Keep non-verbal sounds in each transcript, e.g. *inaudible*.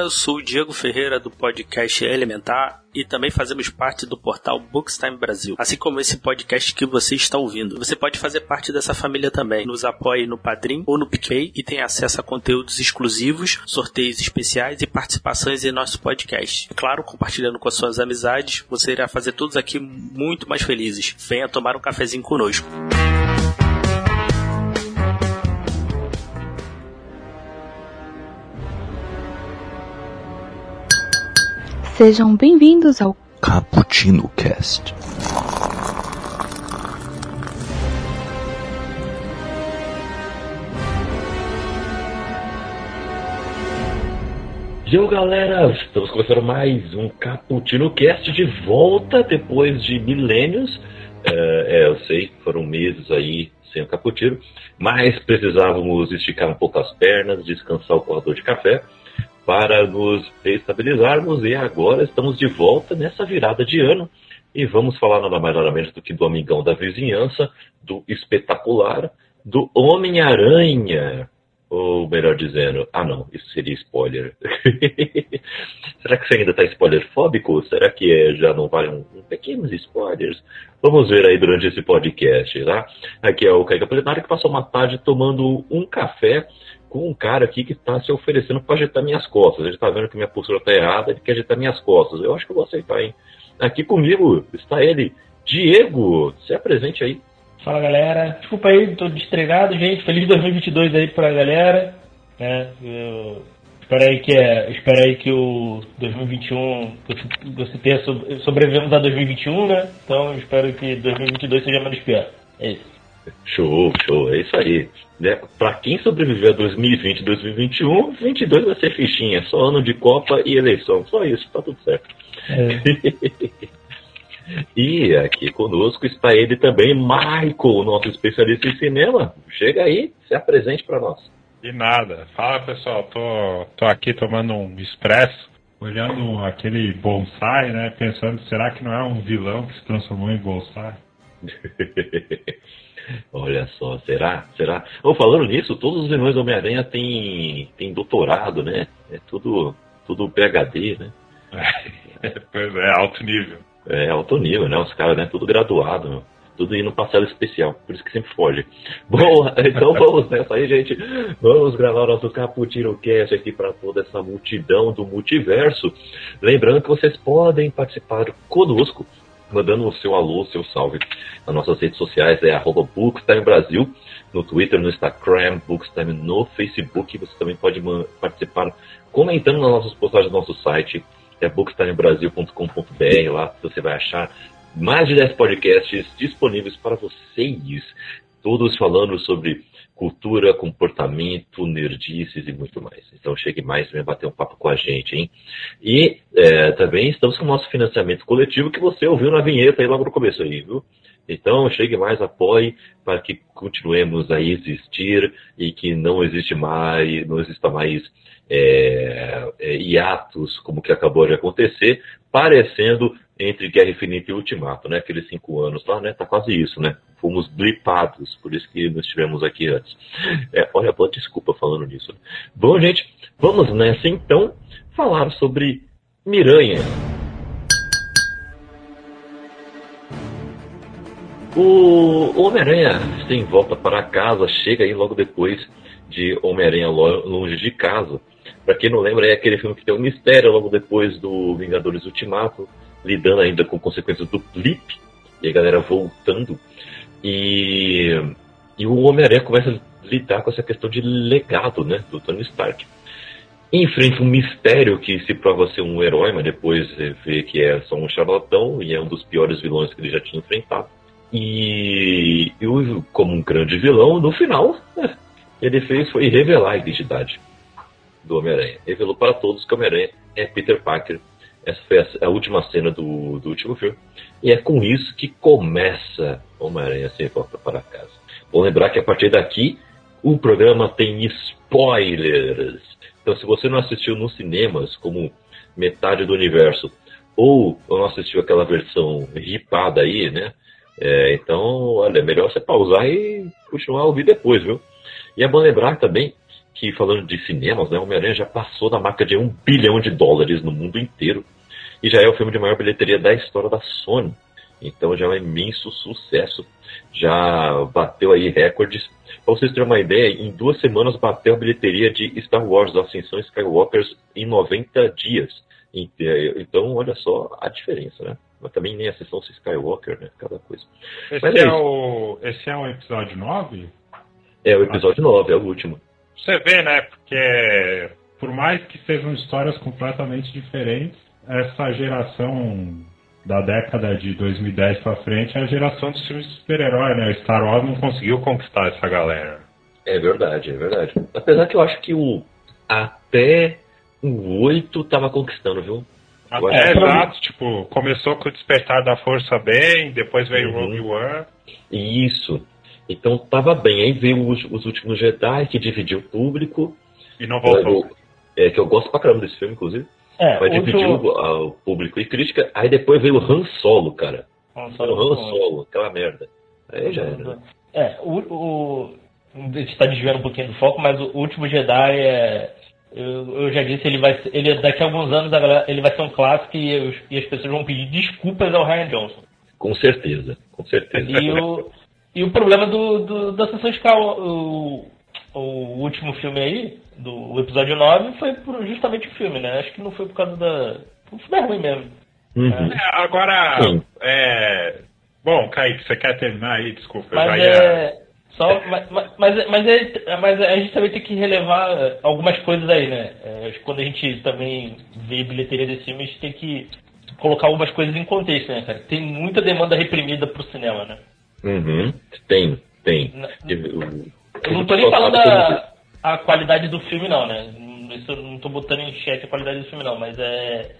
galera, eu sou o Diego Ferreira do podcast Elementar e também fazemos parte do portal Bookstime Brasil, assim como esse podcast que você está ouvindo. Você pode fazer parte dessa família também. Nos apoie no Padrim ou no PicPay e tem acesso a conteúdos exclusivos, sorteios especiais e participações em nosso podcast. Claro, compartilhando com as suas amizades, você irá fazer todos aqui muito mais felizes. Venha tomar um cafezinho conosco. Sejam bem-vindos ao Cappuccino Cast. Yo galera, estamos começando mais um Cappuccino Cast de volta depois de milênios. É, é, eu sei, foram meses aí sem o cappuccino, mas precisávamos esticar um pouco as pernas, descansar o corredor de café para nos estabilizarmos e agora estamos de volta nessa virada de ano e vamos falar nada mais nada menos do que do amigão da vizinhança, do espetacular, do Homem-Aranha. Ou melhor dizendo, ah não, isso seria spoiler. *laughs* Será que você ainda está spoilerfóbico? Será que é, já não vale um, um, pequenos spoilers? Vamos ver aí durante esse podcast, tá? Aqui é o Caio Plenário que passou uma tarde tomando um café com um cara aqui que está se oferecendo para ajeitar minhas costas. Ele está vendo que minha postura está errada, ele quer ajeitar minhas costas. Eu acho que eu vou aceitar, hein? Aqui comigo está ele, Diego. Se apresente aí. Fala galera, desculpa aí, tô destregado, gente. Feliz 2022 aí pra galera. Né? Eu espero aí que é, espero aí que o 2021 você tenha sobrevivemos a 2021, né? Então espero que 2022 seja menos pior. É isso. Show, show, é isso aí. Né? Para quem sobreviver a 2020 e 2021, 22 vai ser fichinha, só ano de Copa e eleição, só isso, tá tudo certo. É. *laughs* e aqui conosco está ele também, Michael, nosso especialista em cinema. Chega aí, se apresente para nós. De nada. Fala pessoal, tô, tô aqui tomando um expresso, olhando aquele bonsai, né? Pensando, será que não é um vilão que se transformou em bonsai? *laughs* Olha só, será? Será? Oh, falando nisso, todos os vilões do Homem-Aranha têm, têm doutorado, né? É tudo, tudo PHD, né? *laughs* pois é, alto nível. É, alto nível, né? Os caras, né? Tudo graduado, meu. Tudo indo parcela especial, por isso que sempre foge. Bom, *laughs* então vamos nessa aí, gente. Vamos gravar nosso Caputino Cast aqui para toda essa multidão do multiverso. Lembrando que vocês podem participar conosco mandando o seu alô, o seu salve. Nas nossas redes sociais é arroba Bookstime Brasil, no Twitter, no Instagram, Bookstime no Facebook. Você também pode participar comentando nas nossas postagens do nosso site, é bookstimebrasil.com.br. Lá você vai achar mais de 10 podcasts disponíveis para vocês, todos falando sobre cultura, comportamento, nerdices e muito mais. Então chegue mais, venha bater um papo com a gente, hein? E é, também estamos com o nosso financiamento coletivo que você ouviu na vinheta aí logo no começo aí, viu? Então chegue mais, apoie para que continuemos a existir e que não existe mais, não exista mais é, é, hiatos como que acabou de acontecer, parecendo entre Guerra Infinita e Ultimato, né? Aqueles cinco anos lá, né? Tá quase isso, né? Fomos blipados, por isso que não estivemos aqui antes. É, olha, boa desculpa falando nisso. Bom, gente, vamos nessa então falar sobre Miranha. O Homem-Aranha sem volta para casa chega aí logo depois de Homem-Aranha longe de casa. Para quem não lembra, é aquele filme que tem um mistério logo depois do Vingadores Ultimato lidando ainda com consequências do blip, e a galera voltando. E, e o Homem-Aranha começa a lidar com essa questão de legado né, do Tony Stark. Enfrenta um mistério que se prova ser um herói, mas depois vê que é só um charlatão e é um dos piores vilões que ele já tinha enfrentado. E, e como um grande vilão, no final, né, ele fez foi revelar a identidade do Homem-Aranha. Revelou para todos que o Homem-Aranha é Peter Parker essa foi a, a última cena do, do, último filme. E é com isso que começa Homem-Aranha Sem Volta para Casa. Vou lembrar que a partir daqui o programa tem spoilers. Então, se você não assistiu nos cinemas, como metade do universo, ou não assistiu aquela versão ripada aí, né? É, então, olha, é melhor você pausar e continuar a ouvir depois, viu? E é bom lembrar também que, falando de cinemas, né, Homem-Aranha já passou da marca de um bilhão de dólares no mundo inteiro e já é o filme de maior bilheteria da história da Sony. Então já é um imenso sucesso. Já bateu aí recordes. Para vocês terem uma ideia, em duas semanas bateu a bilheteria de Star Wars, Ascensão Skywalkers, em 90 dias. Então, olha só a diferença, né? Mas também nem a sessão Skywalker, né? Cada coisa. Esse, é, é o, esse é o episódio 9? É o episódio 9, é o último. Você vê, né? Porque por mais que sejam histórias completamente diferentes, essa geração da década de 2010 para frente é a geração dos filmes de super-herói, né? O Star Wars não conseguiu conquistar essa galera. É verdade, é verdade. Apesar que eu acho que o até o 8 tava conquistando, viu? Até, exato, tipo, começou com o Despertar da Força bem, depois veio o uhum. Rogue One. Isso. Então tava bem. Aí veio os, os últimos Jedi, que dividiu o público. E não voltou. É, que eu gosto pra caramba desse filme, inclusive. É, Vai dividir o, o, público e crítica. Aí depois veio o Han Solo, cara. Han Solo. O Han Solo, aquela merda. Aí já era. É, o, o, a gente tá desviando um pouquinho do foco, mas o último Jedi é. Eu, eu já disse, ele vai ele daqui a alguns anos ele vai ser um clássico e, e as pessoas vão pedir desculpas ao Ryan Johnson. Com certeza, com certeza. E o, e o problema do, do da Sessão Scal, o, o último filme aí, do o episódio 9 foi por justamente o filme, né? Acho que não foi por causa da. O filme é ruim mesmo. Uhum. É, agora, é... bom, Kaique, você quer terminar aí? Desculpa, mas eu já ia... é... Só, mas, mas, mas, é, mas a gente também tem que relevar algumas coisas aí, né? É, quando a gente também vê bilheteria desse filme, a gente tem que colocar algumas coisas em contexto, né, cara? Tem muita demanda reprimida pro cinema, né? Uhum. Tem, tem. Eu não tô nem falando a, a qualidade do filme, não, né? Isso eu não tô botando em xeque a qualidade do filme, não, mas é.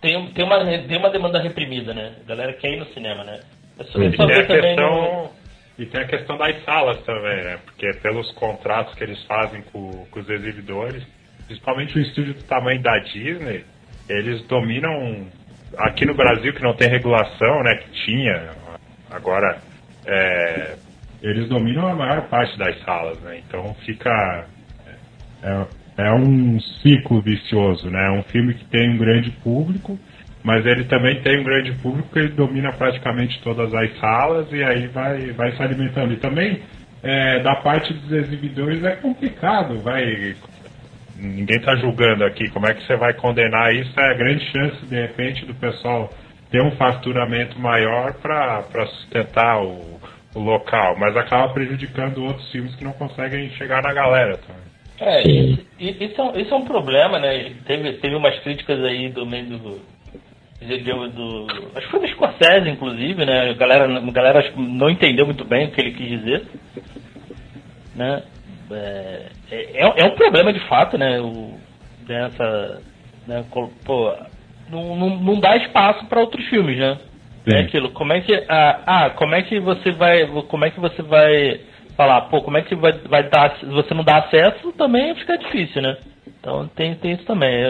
Tem, tem, uma, tem uma demanda reprimida, né? A galera quer ir no cinema, né? É só, e, tem a questão, no... e tem a questão das salas também, né? Porque pelos contratos que eles fazem com, com os exibidores, principalmente o estúdio do tamanho da Disney, eles dominam. Aqui no Brasil, que não tem regulação, né? Que tinha, agora é, eles dominam a maior parte das salas, né? Então fica. É, é um ciclo vicioso, né? É um filme que tem um grande público, mas ele também tem um grande público que ele domina praticamente todas as salas e aí vai, vai se alimentando. E também, é, da parte dos exibidores, é complicado, vai. Ninguém está julgando aqui. Como é que você vai condenar isso? É a grande chance, de repente, do pessoal ter um faturamento maior para sustentar o, o local, mas acaba prejudicando outros filmes que não conseguem chegar na galera também. É, isso, isso, é um, isso é um problema, né? Teve, teve umas críticas aí do meio do. do, do acho que foi do Scorsese, inclusive, né? A galera, a galera não entendeu muito bem o que ele quis dizer. Né? É, é, é um problema de fato, né? O, dessa. Né, pô, não, não, não dá espaço para outros filmes, né? Sim. É aquilo, como é que. Ah, ah, como é que você vai. Como é que você vai falar, pô, como é que vai, vai dar. Você não dá acesso, também fica difícil, né? Então tem, tem isso também.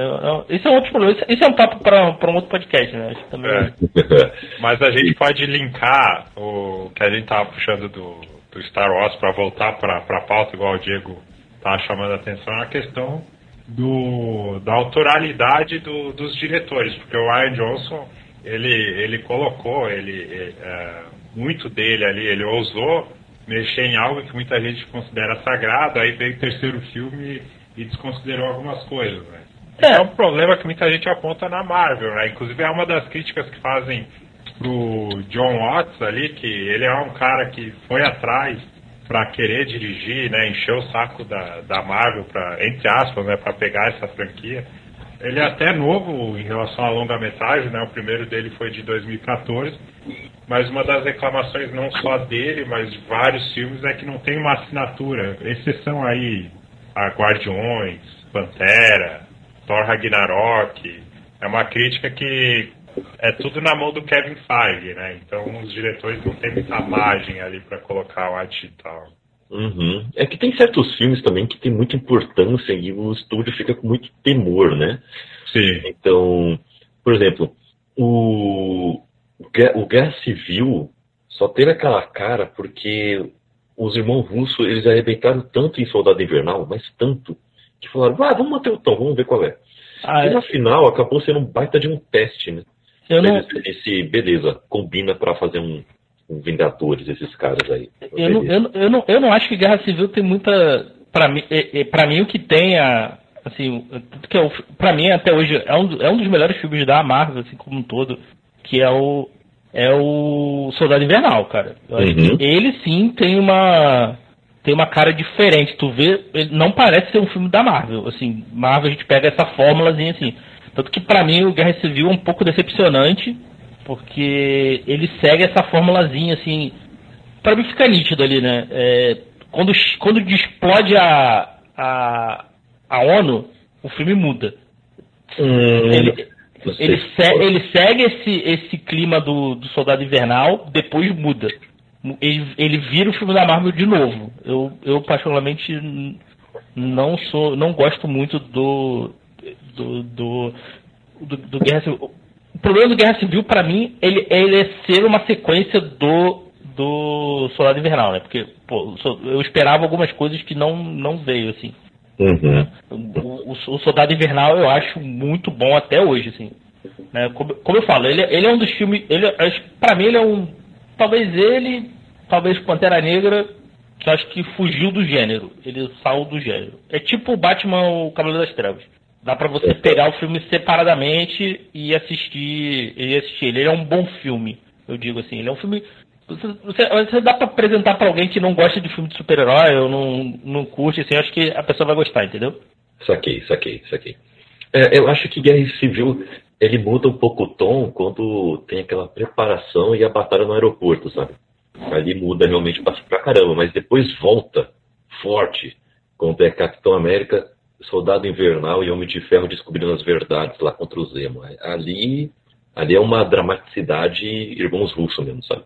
Isso é um outro problema. Isso é um papo para um outro podcast, né? Acho também... É. *laughs* Mas a gente pode linkar o que a gente tava puxando do, do Star Wars para voltar para a pauta, igual o Diego tá chamando a atenção, a questão do, da autoralidade do, dos diretores, porque o Ryan Johnson ele, ele colocou, ele, é, muito dele ali, ele ousou mexer em algo que muita gente considera sagrado, aí veio o terceiro filme e desconsiderou algumas coisas, né? É. é um problema que muita gente aponta na Marvel, né? Inclusive é uma das críticas que fazem pro John Watts ali, que ele é um cara que foi atrás para querer dirigir, né, encher o saco da, da Marvel para entre aspas, né, para pegar essa franquia. Ele é até novo em relação à longa-metragem, né? O primeiro dele foi de 2014. Mas uma das reclamações não só dele, mas de vários filmes é que não tem uma assinatura. Exceção aí a Guardiões, Pantera, Thor Ragnarok. É uma crítica que é tudo na mão do Kevin Feige, né? Então os diretores não têm muita margem ali para colocar o arte e tal. Uhum. É que tem certos filmes também que tem muita importância e o estúdio fica com muito temor, né? Sim. Então, por exemplo, o, o Guerra Civil só teve aquela cara porque os irmãos russos, eles arrebentaram tanto em Soldado Invernal, mas tanto, que falaram, ah, vamos manter o tom, vamos ver qual é. Ah, e é. na final acabou sendo um baita de um teste, né? Eu não, Eles, esse, beleza, combina pra fazer um, um Vingadores, esses caras aí. eu, não, eu, não, eu, não, eu não acho que Guerra Civil tem muita. Pra mim, é, é, pra mim o que tem a. Assim, que é o, pra mim até hoje é um, é um dos melhores filmes da Marvel, assim como um todo, que é o. É o Soldado Invernal, cara. Uhum. ele sim tem uma. Tem uma cara diferente. Tu vê, ele não parece ser um filme da Marvel. Assim, Marvel a gente pega essa fórmulazinha assim. Tanto que pra mim o Guerra Civil é um pouco decepcionante, porque ele segue essa formulazinha assim. Pra mim fica nítido ali, né? É, quando, quando explode a, a, a ONU, o filme muda. Hum, Ele, ele, se ele segue esse, esse clima do, do Soldado Invernal, depois muda. Ele, ele vira o filme da Marvel de novo. Eu, eu particularmente não sou, não gosto muito do do, do, do, do Guerra Civil. O problema do Guerra Civil para mim ele, ele é ser uma sequência do do Soldado Invernal, né? Porque pô, eu esperava algumas coisas que não não veio assim. Uhum. O, o- o Soldado Invernal eu acho muito bom até hoje, assim. Né? Como, como eu falo, ele, ele é um dos filmes. Ele, pra mim ele é um. Talvez ele, talvez Pantera Negra, que eu acho que fugiu do gênero. Ele saiu do gênero. É tipo o Batman, o Cavaleiro das Trevas. Dá pra você pegar o filme separadamente e assistir, e assistir. ele. Ele é um bom filme, eu digo assim. Ele é um filme. Você, você, dá pra apresentar pra alguém que não gosta de filme de super-herói ou não, não curte, assim, acho que a pessoa vai gostar, entendeu? Saquei, saquei, saquei. É, eu acho que Guerra Civil ele muda um pouco o tom quando tem aquela preparação e a batalha no aeroporto, sabe? Ali muda realmente pra caramba, mas depois volta forte quando é Capitão América, Soldado Invernal e Homem de Ferro descobrindo as verdades lá contra o Zemo. Ali, ali é uma dramaticidade irmãos russos mesmo, sabe?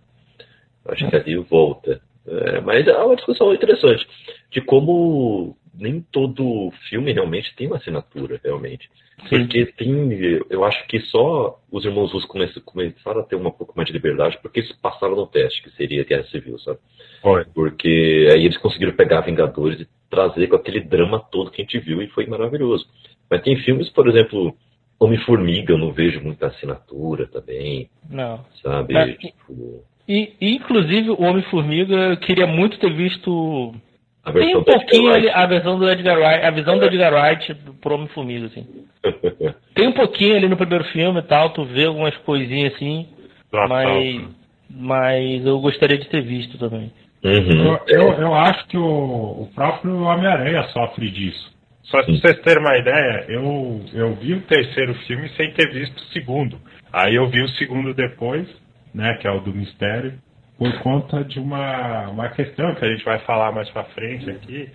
Acho que ali volta. É, mas é uma discussão interessante de como nem todo filme realmente tem uma assinatura, realmente. Porque tem, eu acho que só os irmãos russos come- começaram a ter um pouco mais de liberdade porque eles passaram no teste, que seria Guerra Civil, sabe? Foi. Porque aí eles conseguiram pegar Vingadores e trazer com aquele drama todo que a gente viu e foi maravilhoso. Mas tem filmes, por exemplo, Homem-Formiga, eu não vejo muita assinatura também, Não. sabe? Mas- Tipo, E, e, inclusive, o Homem-Formiga, eu queria muito ter visto. a Tem um pouquinho ali, a versão do Edgar Wright, a visão do Edgar Wright pro Homem-Formiga, assim. *laughs* Tem um pouquinho ali no primeiro filme e tal, tu vê algumas coisinhas assim, mas, mas eu gostaria de ter visto também. Uhum. Eu, eu, eu acho que o, o próprio Homem-Aranha sofre disso. Só pra Sim. vocês terem uma ideia, eu, eu vi o terceiro filme sem ter visto o segundo. Aí eu vi o segundo depois, né, que é o do mistério, por conta de uma, uma questão que a gente vai falar mais pra frente aqui,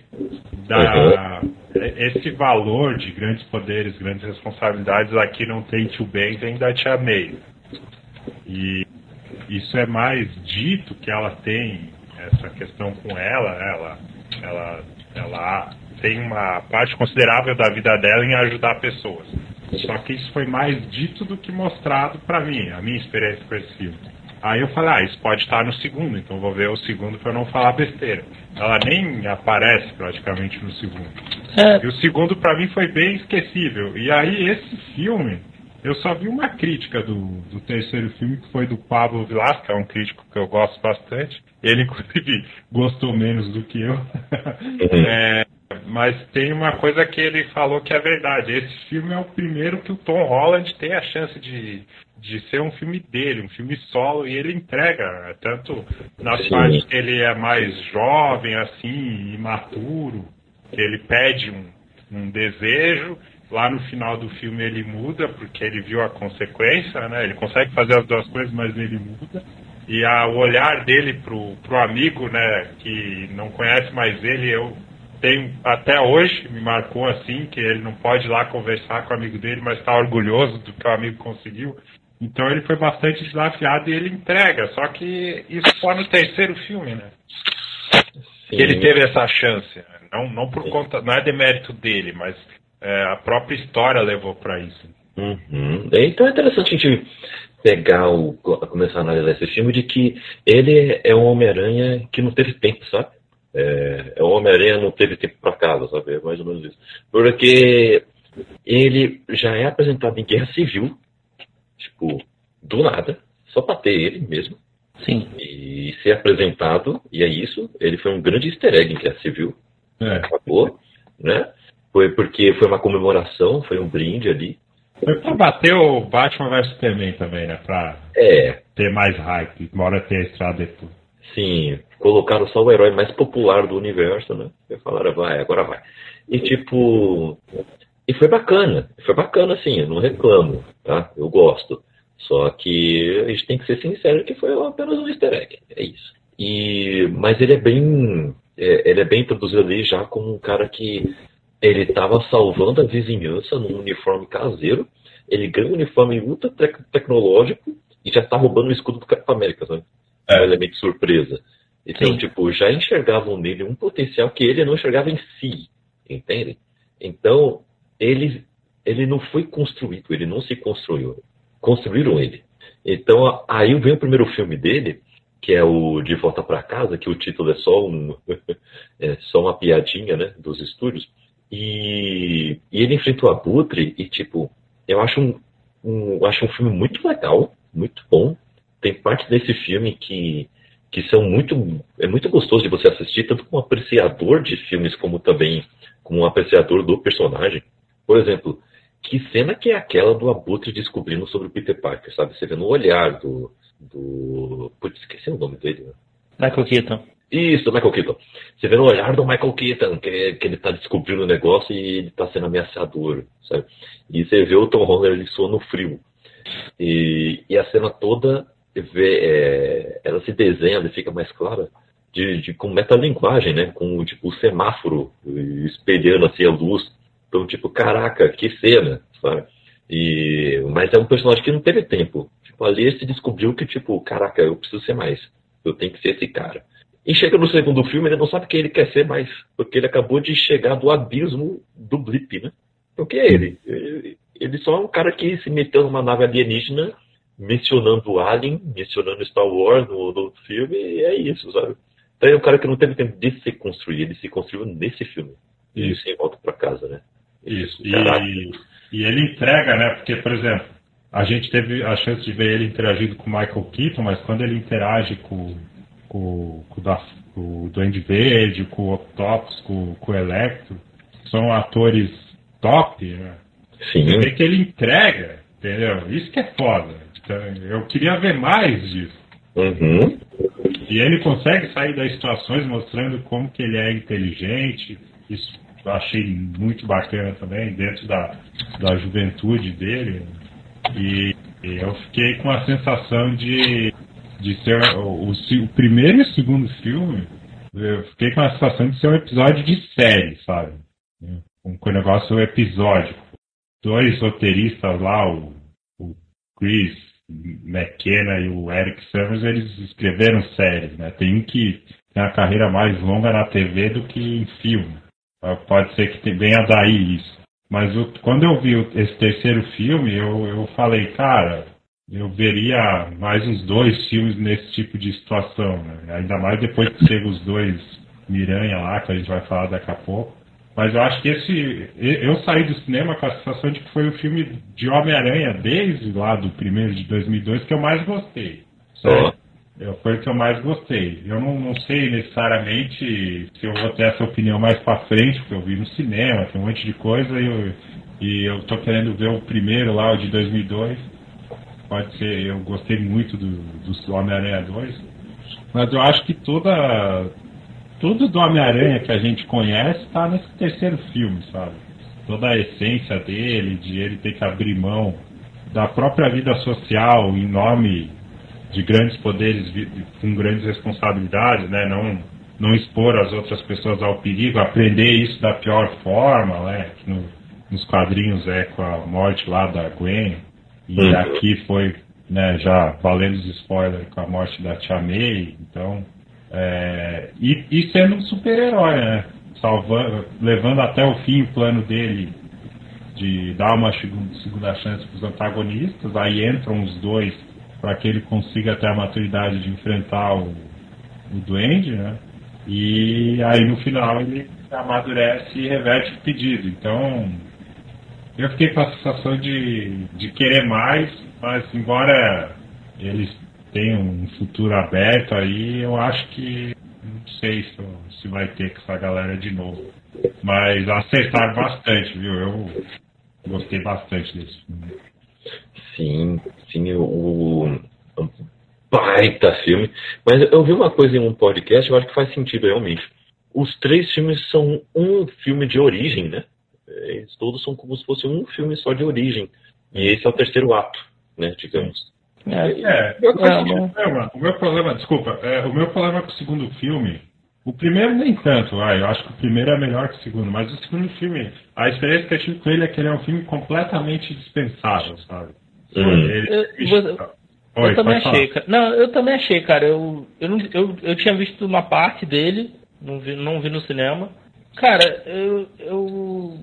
da esse valor de grandes poderes, grandes responsabilidades aqui não tem tio Ben, vem da tia May. E isso é mais dito que ela tem essa questão com ela, ela, ela, ela tem uma parte considerável da vida dela em ajudar pessoas. Só que isso foi mais dito do que mostrado pra mim, a minha experiência com esse filme. Aí eu falei, ah, isso pode estar no segundo, então vou ver o segundo eu não falar besteira. Ela nem aparece praticamente no segundo. É, E o segundo pra mim foi bem esquecível. E aí esse filme, eu só vi uma crítica do, do terceiro filme, que foi do Pablo Vilas, que é um crítico que eu gosto bastante. Ele, *laughs* inclusive, gostou menos do que eu. É, mas tem uma coisa que ele falou que é verdade. Esse filme é o primeiro que o Tom Holland tem a chance de, de ser um filme dele, um filme solo, e ele entrega, tanto nas Sim. partes que ele é mais jovem, assim, imaturo, que ele pede um, um desejo, lá no final do filme ele muda, porque ele viu a consequência, né? Ele consegue fazer as duas coisas, mas ele muda. E a, o olhar dele pro, pro amigo, né, que não conhece mais ele, eu tenho até hoje, me marcou assim, que ele não pode ir lá conversar com o amigo dele, mas está orgulhoso do que o amigo conseguiu. Então ele foi bastante desafiado e ele entrega, só que isso só no terceiro filme, né? Que ele teve essa chance. né? Não, não por conta, não é demérito dele, mas é, a própria história levou para isso. Uhum. Então é interessante a gente pegar o. começar a analisar esse filme de que ele é um Homem-Aranha que não teve tempo, sabe? É, o Homem-Aranha não teve tempo para casa, sabe? É mais ou menos isso. Porque ele já é apresentado em Guerra Civil, tipo, do nada, só pra ter ele mesmo. Sim. E ser apresentado, e é isso. Ele foi um grande easter egg em Guerra Civil. É. Acabou, né? Foi porque foi uma comemoração, foi um brinde ali. Foi pra bater o Batman vs Superman também, né? Pra É, ter mais hype, embora tenha estrada depois. sim, colocaram só o herói mais popular do universo, né? E falaram, vai, agora vai. E tipo. E foi bacana, foi bacana sim, eu não reclamo, tá? Eu gosto. Só que a gente tem que ser sincero que foi apenas um easter egg, é isso. E, mas ele é bem. é, ele é bem introduzido ali já como um cara que ele estava salvando a vizinhança num uniforme caseiro. Ele ganha um uniforme ultra tec- tecnológico e já tá roubando o escudo do Capitão América, sabe? É um elemento de surpresa. Então, Sim. tipo, já enxergavam nele um potencial que ele não enxergava em si, entende? Então, ele, ele não foi construído, ele não se construiu. Construíram ele. Então, aí vem o primeiro filme dele, que é o De Volta para Casa, que o título é só um *laughs* é só uma piadinha, né, dos estúdios. E, e ele enfrenta o Abutre e tipo, eu acho um, um eu acho um filme muito legal, muito bom. Tem partes desse filme que que são muito é muito gostoso de você assistir tanto como apreciador de filmes como também como um apreciador do personagem. Por exemplo, que cena que é aquela do Abutre descobrindo sobre o Peter Parker, sabe? Você vê no olhar do do putz, esqueci o nome dele. né? Michael Keaton. Isso, Michael Keaton. Você vê no olhar do Michael Keaton que, que ele tá descobrindo o negócio e ele tá sendo ameaçador, sabe? E você vê o Tom Holland ele suando frio. E, e a cena toda vê, é, ela se desenha, ela fica mais clara de, de com metalinguagem, né? Com tipo o semáforo espelhando assim a luz. Então, tipo, caraca, que cena, sabe? E, mas é um personagem que não teve tempo. Tipo, ali ele se descobriu que, tipo, caraca, eu preciso ser mais. Eu tenho que ser esse cara. E chega no segundo filme, ele não sabe quem ele quer ser mais. Porque ele acabou de chegar do abismo do blip, né? Então, quem é ele? Ele, só é um cara que se meteu numa nave alienígena, mencionando o Alien, mencionando Star Wars no, no outro filme, e é isso, sabe? Então, é um cara que não teve tempo de se construir, ele se construiu nesse filme. E Isso. sem volta pra casa, né? Isso. E, e ele entrega, né? Porque, por exemplo, a gente teve a chance de ver ele interagindo com o Michael Keaton, mas quando ele interage com, com, com, o Duende Verde, com o Octopus, com, com o Electro, são atores top, né? Sim. Você vê que ele entrega, entendeu? Isso que é foda. Então, eu queria ver mais disso. Uhum. E ele consegue sair das situações mostrando como que ele é inteligente. Isso eu achei muito bacana também, dentro da, da juventude dele. E, e eu fiquei com a sensação de, de ser o, o, o primeiro e o segundo filme. Eu fiquei com a sensação de ser um episódio de série, sabe? Um, um negócio episódico. Dois roteiristas lá, o, o Chris McKenna e o Eric Summers, eles escreveram séries, né? Tem um que tem a carreira mais longa na TV do que em filme. Ah, Pode ser que venha daí isso. Mas quando eu vi esse terceiro filme, eu, eu falei, cara, eu veria mais uns dois filmes nesse tipo de situação, né? Ainda mais depois que chega os dois Miranha lá, que a gente vai falar daqui a pouco. Mas eu acho que esse. Eu saí do cinema com a sensação de que foi o filme de Homem-Aranha, desde lá do primeiro de 2002, que eu mais gostei. Eu, foi o que eu mais gostei. Eu não, não sei necessariamente se eu vou ter essa opinião mais pra frente, porque eu vi no cinema, tem um monte de coisa, e eu, e eu tô querendo ver o primeiro lá, o de 2002. Pode ser, eu gostei muito do, do Homem-Aranha 2. Mas eu acho que toda. Tudo do Homem-Aranha que a gente conhece tá nesse terceiro filme, sabe? Toda a essência dele, de ele ter que abrir mão da própria vida social em nome de grandes poderes com grandes responsabilidades, né? Não, não expor as outras pessoas ao perigo, aprender isso da pior forma, né? Que no- nos quadrinhos é com a morte lá da Gwen, e Uhum. aqui foi, né, já valendo os spoilers com a morte da Tia May, então. é, e, e sendo um super-herói, né? Salvando, levando até o fim o plano dele de dar uma segunda, segunda chance para os antagonistas, aí entram os dois para que ele consiga ter a maturidade de enfrentar o, o Duende, né? E aí no final ele amadurece e reverte o pedido. Então eu fiquei com a sensação de, de querer mais, mas embora eles tenham um futuro aberto aí, eu acho que não sei se, se vai ter com essa galera de novo. Mas acertaram bastante, viu? Eu gostei bastante desse filme. Sim, sim, o, o baita filme. Mas eu vi uma coisa em um podcast, eu acho que faz sentido realmente. Os três filmes são um filme de origem, né? Eles todos são como se fosse um filme só de origem. E esse é o terceiro ato, né, digamos. É, é, é o meu problema, desculpa, é, o meu problema com o segundo filme, o primeiro nem tanto, ah, eu acho que o primeiro é melhor que o segundo, mas o segundo filme, a experiência que eu tive com ele é que ele é um filme completamente dispensável, sabe? Hum. Ele, eu, Oi, eu também achei, cara. Não, eu também achei, cara. Eu, eu, não, eu, eu tinha visto uma parte dele, não vi, não vi no cinema. Cara, eu, eu,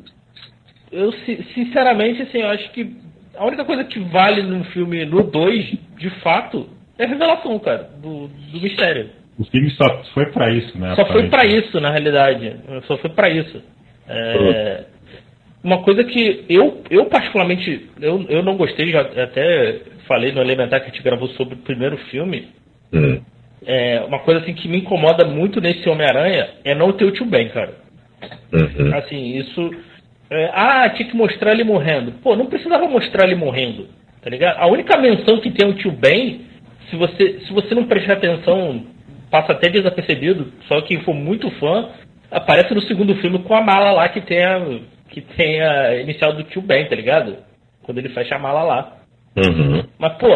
eu sinceramente, assim, eu acho que a única coisa que vale no filme, no 2, de fato, é a revelação, cara, do, do mistério. O filme só foi para isso, né? Só foi para isso, na realidade. Só foi para isso. É, uma coisa que eu, eu particularmente, eu, eu não gostei, já até falei no Elementar que a gente gravou sobre o primeiro filme. Uhum. É, uma coisa assim que me incomoda muito nesse Homem-Aranha é não ter o tio Ben, cara. Uhum. Assim, isso é, ah, tinha que mostrar ele morrendo. Pô, não precisava mostrar ele morrendo, tá ligado? A única menção que tem o tio Ben, se você, se você não prestar atenção, passa até desapercebido, só quem for muito fã, aparece no segundo filme com a mala lá que tem a, que tem a inicial do tio Ben, tá ligado? Quando ele fecha a mala lá. Uhum. Mas, pô,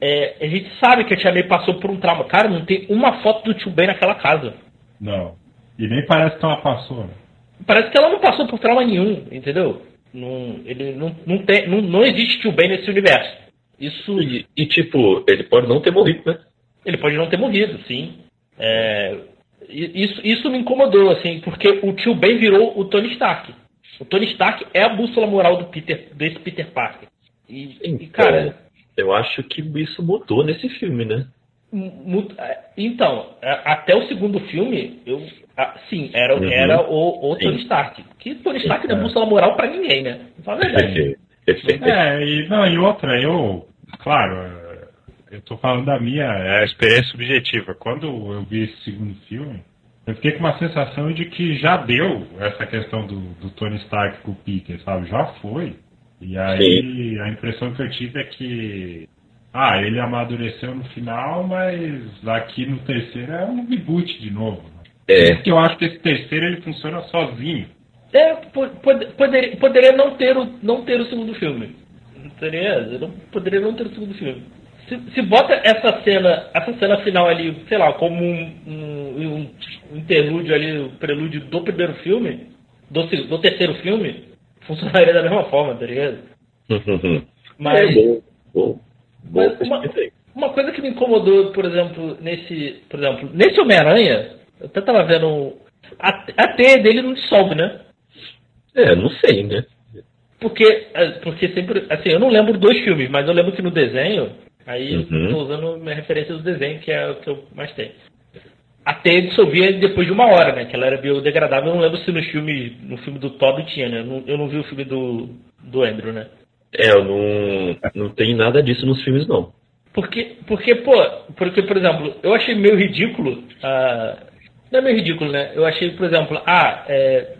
é, a gente sabe que a Tia May passou por um trauma. Cara, não tem uma foto do tio Ben naquela casa. Não. E nem parece que ela passou, né? Parece que ela não passou por trauma nenhum, entendeu? Não, ele não, não, tem, não, não existe tio Ben nesse universo. Isso. E, e, tipo, ele pode não ter morrido, né? Ele pode não ter morrido, sim. É, isso, isso me incomodou, assim, porque o tio Ben virou o Tony Stark. O Tony Stark é a bússola moral do Peter, desse Peter Parker. E, então, e cara. Eu acho que isso mudou nesse filme, né? É, então, até o segundo filme, eu, ah, sim, era, uhum. era o, o Tony Stark. Que Tony Stark não é bússola moral pra ninguém, né? Fala a verdade. é, e, não, e outra, eu, claro, eu tô falando da minha é experiência subjetiva. Quando eu vi esse segundo filme, eu fiquei com uma sensação de que já deu essa questão do, do Tony Stark com o Peter, sabe? Já foi. E aí Sim. a impressão que eu tive é que ah, ele amadureceu no final, mas aqui no terceiro é um reboot de novo. É. Porque eu acho que esse terceiro ele funciona sozinho. É, poderia, poderia não, ter o, não ter o segundo filme. Poderia, poderia não ter o segundo filme. Se, se bota essa cena, essa cena final ali, sei lá, como um, um, um interlúdio ali, o um prelúdio do primeiro filme, do, do terceiro filme, *laughs* funcionaria da mesma forma, tá ligado? *laughs* Mas. É bom, bom, bom mas uma, uma coisa que me incomodou, por exemplo, nesse. Por exemplo, nesse Homem-Aranha, eu até tava vendo. A, a teia dele não dissolve, né? É, não sei, né? Porque, é, porque sempre. Assim, eu não lembro dois filmes, mas eu lembro que no desenho. Aí uhum. eu tô usando minha referência do desenho, que é o que eu mais tenho. A teia dissolvia depois de uma hora, né? Que ela era biodegradável. Eu não lembro se no filme, no filme do Todd tinha, né? Eu não, eu não vi o filme do, do Andrew, né? É, eu não, não tem nada disso nos filmes, não. Porque, porque, pô, porque, por exemplo, eu achei meio ridículo. Uh, não é meio ridículo, né? Eu achei, por exemplo, ah, é,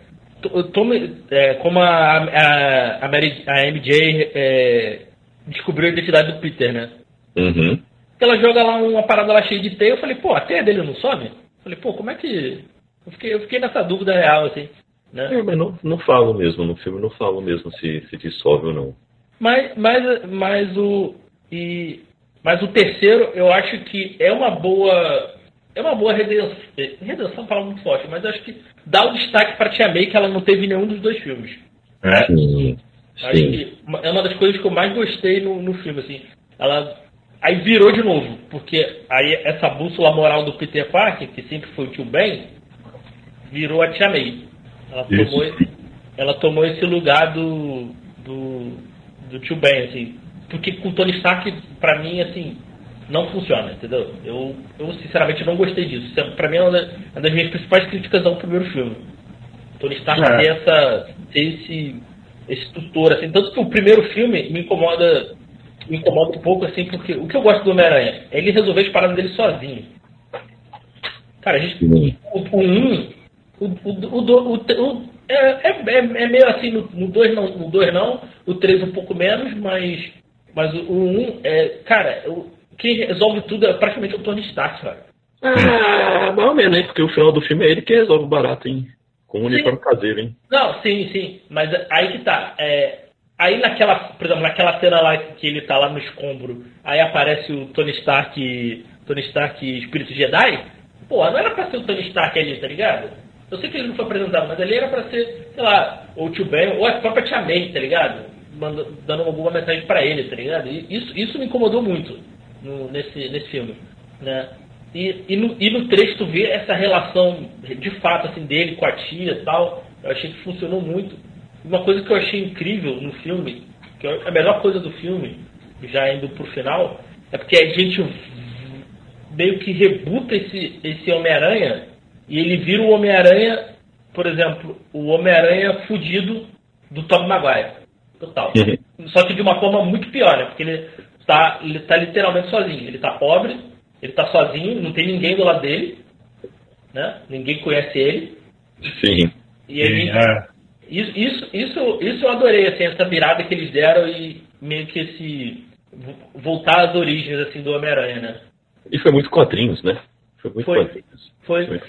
tome, é, como a, a, a, Mary, a MJ é, descobriu a identidade do Peter, né? Uhum. Ela joga lá uma parada lá cheia de teia, eu falei, pô, a teia dele não some? Eu falei, pô, como é que. Eu fiquei, eu fiquei nessa dúvida real, assim. Né? É, mas não, não falo mesmo, no filme não falo mesmo se, se dissolve ou não. Mas, mas, mas o. E, mas o terceiro, eu acho que é uma boa é uma boa redenção. Redenção fala muito forte, mas acho que dá o destaque para Tia May que ela não teve nenhum dos dois filmes. É? Sim. Acho Sim. que é uma das coisas que eu mais gostei no, no filme, assim. Ela aí virou de novo, porque aí essa bússola moral do Peter Parker, que sempre foi o tio Ben, virou a Tia May. Ela tomou, esse, ela tomou esse lugar do, do, do tio Ben, assim. Porque com o Tony Stark, pra mim, assim, não funciona, entendeu? Eu, eu sinceramente não gostei disso. Isso é, pra mim é uma das minhas principais críticas ao primeiro filme. Tony Stark é. ter, essa, ter esse, esse tutor, assim. Tanto que o primeiro filme me incomoda me incomoda um pouco, assim, porque o que eu gosto do Homem-Aranha é ele resolver as paradas dele sozinho. Cara, a gente. O 1. Um, o, o, o, o, é, é, é, meio assim, no 2 não, no dois não, o 3 um pouco menos, mas, mas o 1 um é. Cara, o, quem resolve tudo é praticamente o Tony Stark, cara. Ah, mais ou menos, hein? Porque o final do filme é ele que resolve o barato, hein? Com o uniforme caseiro, hein? Não, sim, sim. Mas aí que tá. É, aí naquela, por exemplo, naquela cena lá que ele tá lá no escombro, aí aparece o Tony Stark. Tony Stark Espírito Jedi. Pô, não era pra ser o Tony Stark ali, tá ligado? Eu sei que ele não foi apresentado, mas ali era pra ser, sei lá, ou o Tio Ben, ou a própria Tia May, tá ligado? Manda, dando alguma mensagem pra ele, tá ligado? E isso, isso me incomodou muito no, nesse, nesse filme, né? E, e, no, e no trecho tu vê essa relação de fato assim dele com a tia e tal. Eu achei que funcionou muito. Uma coisa que eu achei incrível no filme, que é a melhor coisa do filme, já indo pro final, é porque a gente meio que rebuta esse, esse Homem-Aranha e ele vira o Homem-Aranha, por exemplo, o Homem-Aranha fudido do Tom Maguire. Total. Uhum. *laughs* Só que de uma forma muito pior, né? Porque ele tá, ele tá literalmente sozinho. Ele tá pobre, ele tá sozinho, não tem ninguém do lado dele, né? Ninguém conhece ele. Sim. E ele, é. isso, isso, isso, isso eu adorei, assim, essa virada que eles deram e meio que esse voltar às origens assim do Homem-Aranha, né? E foi muito quadrinhos, né? Foi muito foi. Foi. foi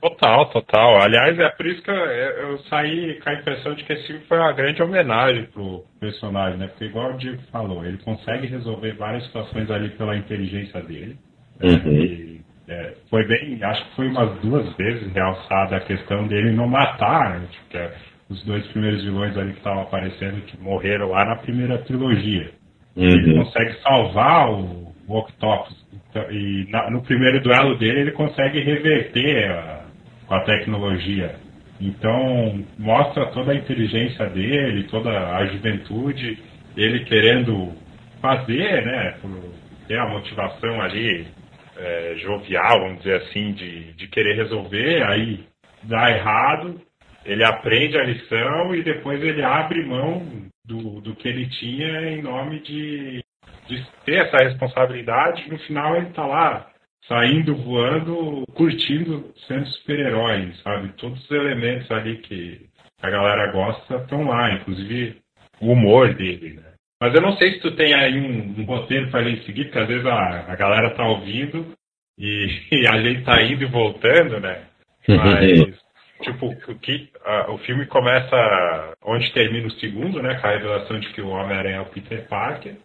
total, total. Aliás, é por isso que eu, eu, saí com a impressão de que esse filme foi uma grande homenagem pro personagem, né? Porque igual o Diego falou, ele consegue resolver várias situações ali pela inteligência dele. Uhum. E, é, foi bem, acho que foi umas duas vezes realçada a questão dele não matar, né? Tipo, é, os dois primeiros vilões ali que estavam aparecendo, que morreram lá na primeira trilogia. Uhum. Ele consegue salvar o, Octopus. Então, e na, no primeiro duelo dele ele consegue reverter a, com a tecnologia. Então mostra toda a inteligência dele, toda a juventude, ele querendo fazer, né? Ter a motivação ali é, jovial, vamos dizer assim, de, de querer resolver, aí dá errado, ele aprende a lição e depois ele abre mão do, do que ele tinha em nome de, de ter essa responsabilidade. No final ele está lá saindo, voando, curtindo, sendo super-herói, sabe? Todos os elementos ali que a galera gosta estão lá, inclusive o humor dele, né? Mas eu não sei se tu tem aí um, um roteiro para ele seguir, porque às vezes a, a galera tá ouvindo e, *laughs* e, a gente tá indo e voltando, né? Mas, *laughs* tipo, o, que, a, o filme começa onde termina o segundo, né? Com a revelação de que o Homem-Aranha é o Peter Parker.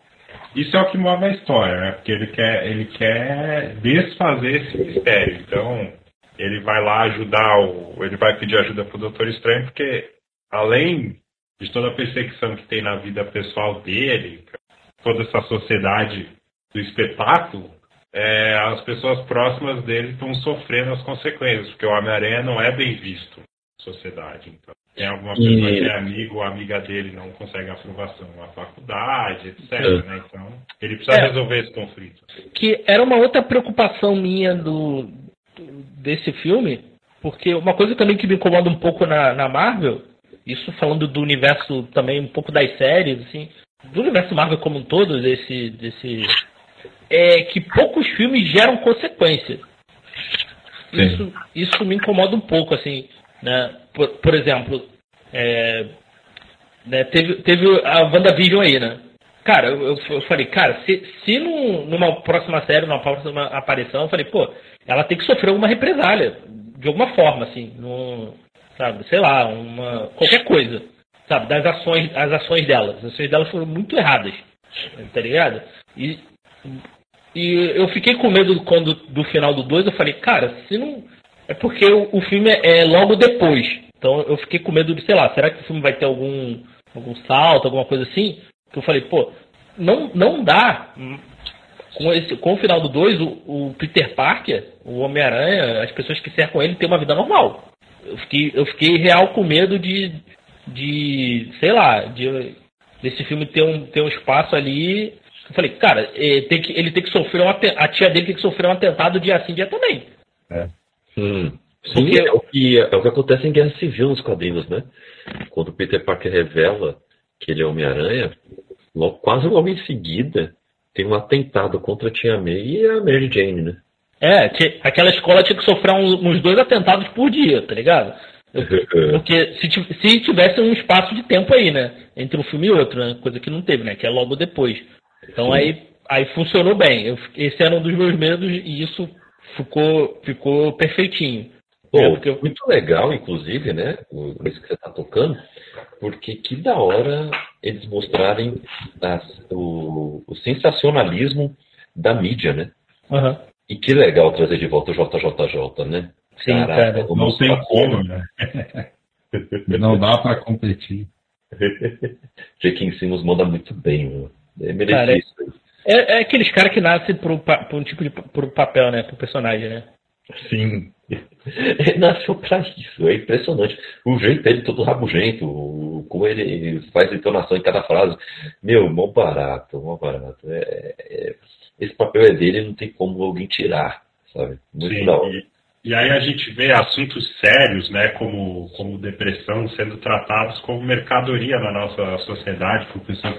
Isso é o que move a história, né? Porque ele quer, ele quer desfazer esse mistério. Então, ele vai lá ajudar o. Ele vai pedir ajuda pro Doutor Estranho, porque além de toda a perseguição que tem na vida pessoal dele, toda essa sociedade do espetáculo, é, as pessoas próximas dele estão sofrendo as consequências, porque o Homem-Aranha não é bem visto na sociedade. Então, tem alguma pessoa e... que é amigo ou amiga dele não consegue aprovação na faculdade, etc. É. Né? Então, ele precisa é, resolver esse conflito. Que era uma outra preocupação minha do, desse filme, porque uma coisa também que me incomoda um pouco na, na Marvel isso falando do universo também, um pouco das séries, assim, do universo Marvel como um todo, desse, desse é que poucos filmes geram consequências. Isso, isso me incomoda um pouco, assim, né? Por, por exemplo, é, né, teve, teve a WandaVision aí, né? Cara, eu, eu falei, cara, se, se num, numa próxima série, numa próxima aparição, eu falei, pô, ela tem que sofrer alguma represália, de alguma forma, assim, no, sabe? Sei lá, uma qualquer coisa, sabe? Das ações, as ações dela. As ações dela foram muito erradas, tá ligado? E, e eu fiquei com medo quando do final do 2, eu falei, cara, se não é porque o, o filme é, é logo depois. Então eu fiquei com medo de, sei lá, será que o filme vai ter algum algum salto, alguma coisa assim? Que eu falei, pô, não não dá com, esse, com o final do 2, o, o, Peter Parker, o Homem-Aranha, as pessoas que cercam ele, ter uma vida normal eu fiquei, eu fiquei real com medo de, de sei lá, de desse filme ter um, ter um espaço ali Eu falei, cara, ele tem que, ele tem que sofrer um a tia dele tem que sofrer um atentado dia sim, dia também. Hum. Sim, Porque- é o, que, é o que acontece em Guerra Civil nos quadrinhos, né? Quando o Peter Parker revela que ele é Homem-Aranha, logo, quase logo em seguida tem um atentado contra a Tia May e a Mary Jane, né? É, aquela escola tinha que sofrer uns, dois atentados por dia, tá ligado? *laughs* Porque se tivesse um espaço de tempo aí, né? Entre um filme e outro, né? Coisa que não teve, né? Que é logo depois. Então aí, aí funcionou bem. Eu- esse era um dos meus medos e isso ficou, ficou perfeitinho. Pô, É, porque muito legal, inclusive, né? o- Isso que você tá tocando, porque que da hora eles mostrarem as- o, o sensacionalismo da mídia, né? Aham. E que legal trazer de volta o JJJ, né? Sim, cara. o Não nosso tem como, né? *laughs* Não dá pra competir. *laughs* J.K. Simmons manda muito bem, meu. É merecido Cara, é-. É, é aqueles caras que nascem pro, pro um tipo de pro papel, né? Pro personagem, né? Sim. Ele nasceu pra isso, é impressionante. O jeito dele todo rabugento, como ele faz entonação em cada frase. Meu, mó barato, mó barato. É- é- esse papel é dele, não tem como alguém tirar, sabe? Muito Sim, da hora. e, e aí a gente vê assuntos sérios, né, como, como depressão, sendo tratados como mercadoria na nossa sociedade, por pessoas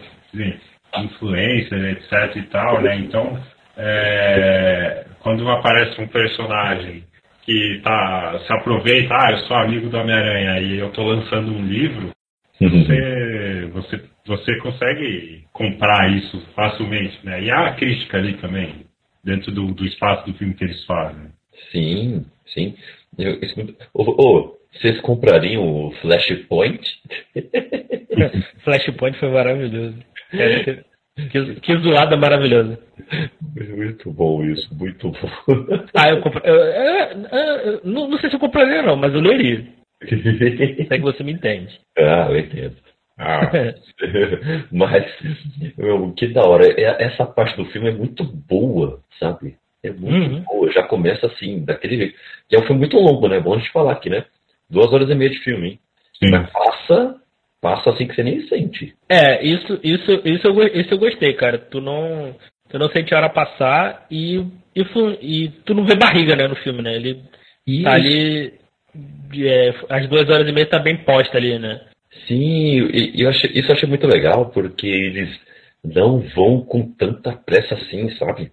influencer, etc e tal, né? Então, é, quando aparece um personagem que tá, se aproveita, ah, eu sou amigo do Homem-Aranha e eu tô lançando um livro, você, você, você consegue comprar isso facilmente, né? E há a crítica ali também, dentro do, do espaço do filme que eles fazem. Sim, sim. Eu, isso, ô, ô, vocês comprariam o Flashpoint? *laughs* Flashpoint foi maravilhoso. Que, que, zoada maravilhosa. Muito bom isso, muito bom. Ah, eu comprei. eu- eu- eu- não, não sei se eu compraria, não, mas eu leria. É que você me entende. *laughs* ah, eu entendo. Ah, *laughs* Mas, meu, que da hora. É- Essa parte do filme é muito boa, sabe? É muito Uhum. boa. Já começa assim, daquele jeito. E é um filme muito longo, né? Bom a gente falar aqui, né? Duas horas e meia de filme, hein? sim. Mas passa, passa assim que você nem sente. É, isso, isso, isso, eu, isso eu gostei, cara. Tu não, tu não sente a hora passar e, e, e tu não vê barriga, né, no filme, né? Ele E tá ali. é, as duas horas e meia tá bem posta ali, né? Sim, eu achei, isso eu achei muito legal, porque eles não vão com tanta pressa assim, sabe?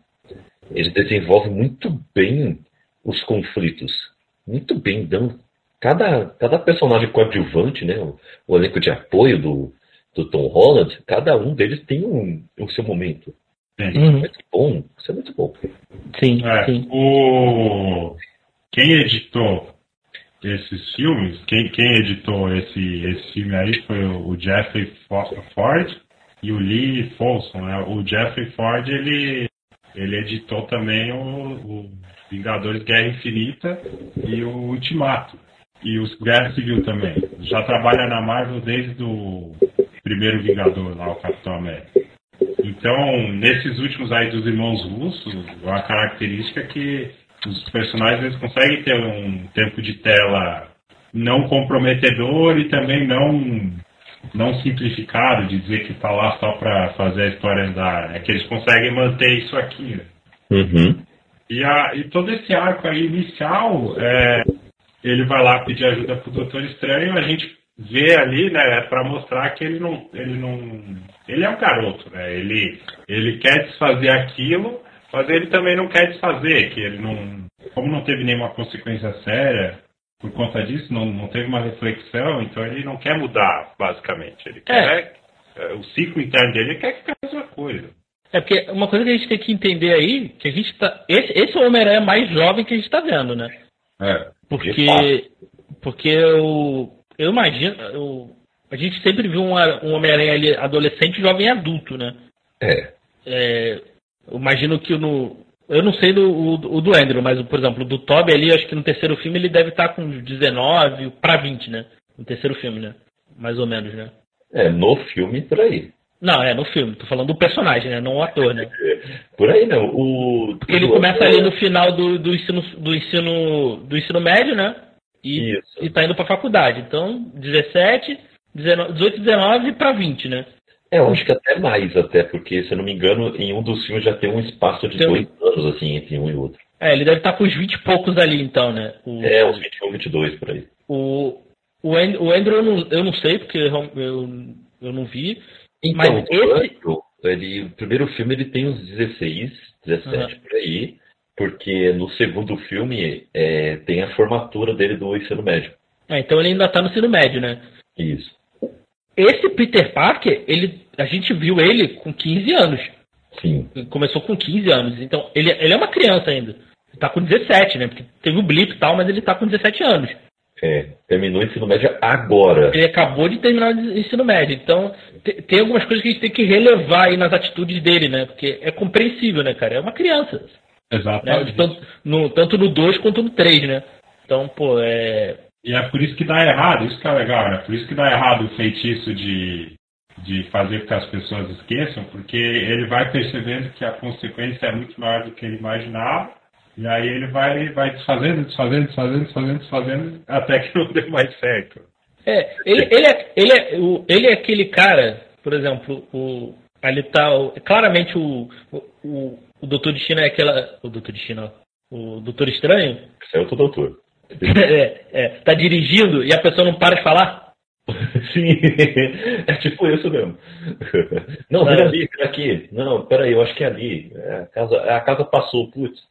Eles desenvolvem muito bem os conflitos. Muito bem, dão. Cada, cada personagem coadjuvante, né? O, o elenco de apoio do, do Tom Holland, cada um deles tem um, o seu momento. sim. Uhum. Muito bom, isso é muito bom. Sim, É, sim. o... Quem editou esses filmes, quem, quem editou esse, esse filme aí foi o o Jeffrey Fo- Ford e o Lee Folsom. Né? O Jeffrey Ford, ele, ele editou também o, o Vingadores Guerra Infinita e o Ultimato. E os Guerra Civil também. Já trabalha na Marvel desde o primeiro Vingador lá, o Capitão América. Então, nesses últimos aí dos irmãos russos, a característica é que os personagens eles conseguem ter um tempo de tela não comprometedor e também não não simplificado de dizer que está lá só para fazer a história andar. É que eles conseguem manter isso aqui. né? Uhum. E, a, e todo esse arco aí inicial, é, ele vai lá pedir ajuda pro Doutor Estranho, a gente vê ali, né, para mostrar que ele não, ele não, ele é um garoto, né? Ele, ele quer desfazer aquilo, mas ele também não quer desfazer, que ele não, como não teve nenhuma consequência séria por conta disso, não, não teve uma reflexão, então ele não quer mudar, basicamente. Ele quer é, o ciclo interno dele quer ficar a mesma coisa. É porque uma coisa que a gente tem que entender aí, que a gente tá. Esse, esse é o Homem-Aranha mais jovem que a gente tá vendo, né? É. Porque. Porque eu. Eu imagino. Eu, a gente sempre viu um, um Homem-Aranha ali adolescente, jovem e adulto, né? É. É, eu imagino que no. Eu não sei do, o, o do Andrew, mas, por exemplo, do Toby ali, acho que no terceiro filme ele deve estar com uns 19 pra 20, né? No terceiro filme, né? Mais ou menos, né? É, no filme por aí. Não, é no filme. Tô falando do personagem, né? Não o ator, né? Por aí não. O, Porque ele começa ali no final do, do, ensino, do, ensino, do ensino médio, né? E, Isso. e tá indo pra faculdade. Então, 17, 19, 18, 19 pra 20, né? É, eu acho que até mais, até, porque, se eu não me engano, em um dos filmes já tem um espaço de Tem um- dois anos, assim, entre um e outro. É, ele deve estar com os 20 e poucos ali, então, né? O, É, uns 21, 22 por aí. o, o, And- o Andrew eu não, eu não sei, porque eu, eu, eu não vi. Então, Mas o esse- ele, o primeiro filme ele tem uns 16, 17 Aham. por aí, porque no segundo filme é, tem a formatura dele do ensino médio. É, então ele ainda tá no ensino médio, né? Isso. Esse Peter Parker, ele, a gente viu ele com 15 anos. Sim. Começou com 15 anos. Então, ele, ele é uma criança ainda. Ele tá com 17, né? Porque teve o blip e tal, mas ele tá com 17 anos. É, terminou o ensino médio agora. Ele acabou de terminar o ensino médio. Então, te- tem algumas coisas que a gente tem que relevar aí nas atitudes dele, né? Porque é compreensível, né, cara? É uma criança. Né? Exatamente. Tanto, no, tanto no 2 quanto no 3, né? Então, pô, é. E é por isso que dá errado, isso que é legal, né? Por isso que dá errado o feitiço de, de fazer com que as pessoas esqueçam, porque ele vai percebendo que a consequência é muito maior do que ele imaginava, e aí ele vai, vai desfazendo, desfazendo, desfazendo, desfazendo, desfazendo, até que *laughs* não dê mais certo. É, ele, ele, é, ele, é, o, ele é aquele cara, por exemplo, o, ali tá o- claramente o, o, o, Doutor Destino é aquela. O Doutor Destino, ó, o Doutor Estranho, Esse é outro doutor. *laughs* é, é, tá dirigindo e a pessoa não para de falar. Sim, é tipo isso mesmo. Não, É. vira ali, vira aqui. Não, peraí, eu acho que é ali. É, a, casa, a casa passou, putz.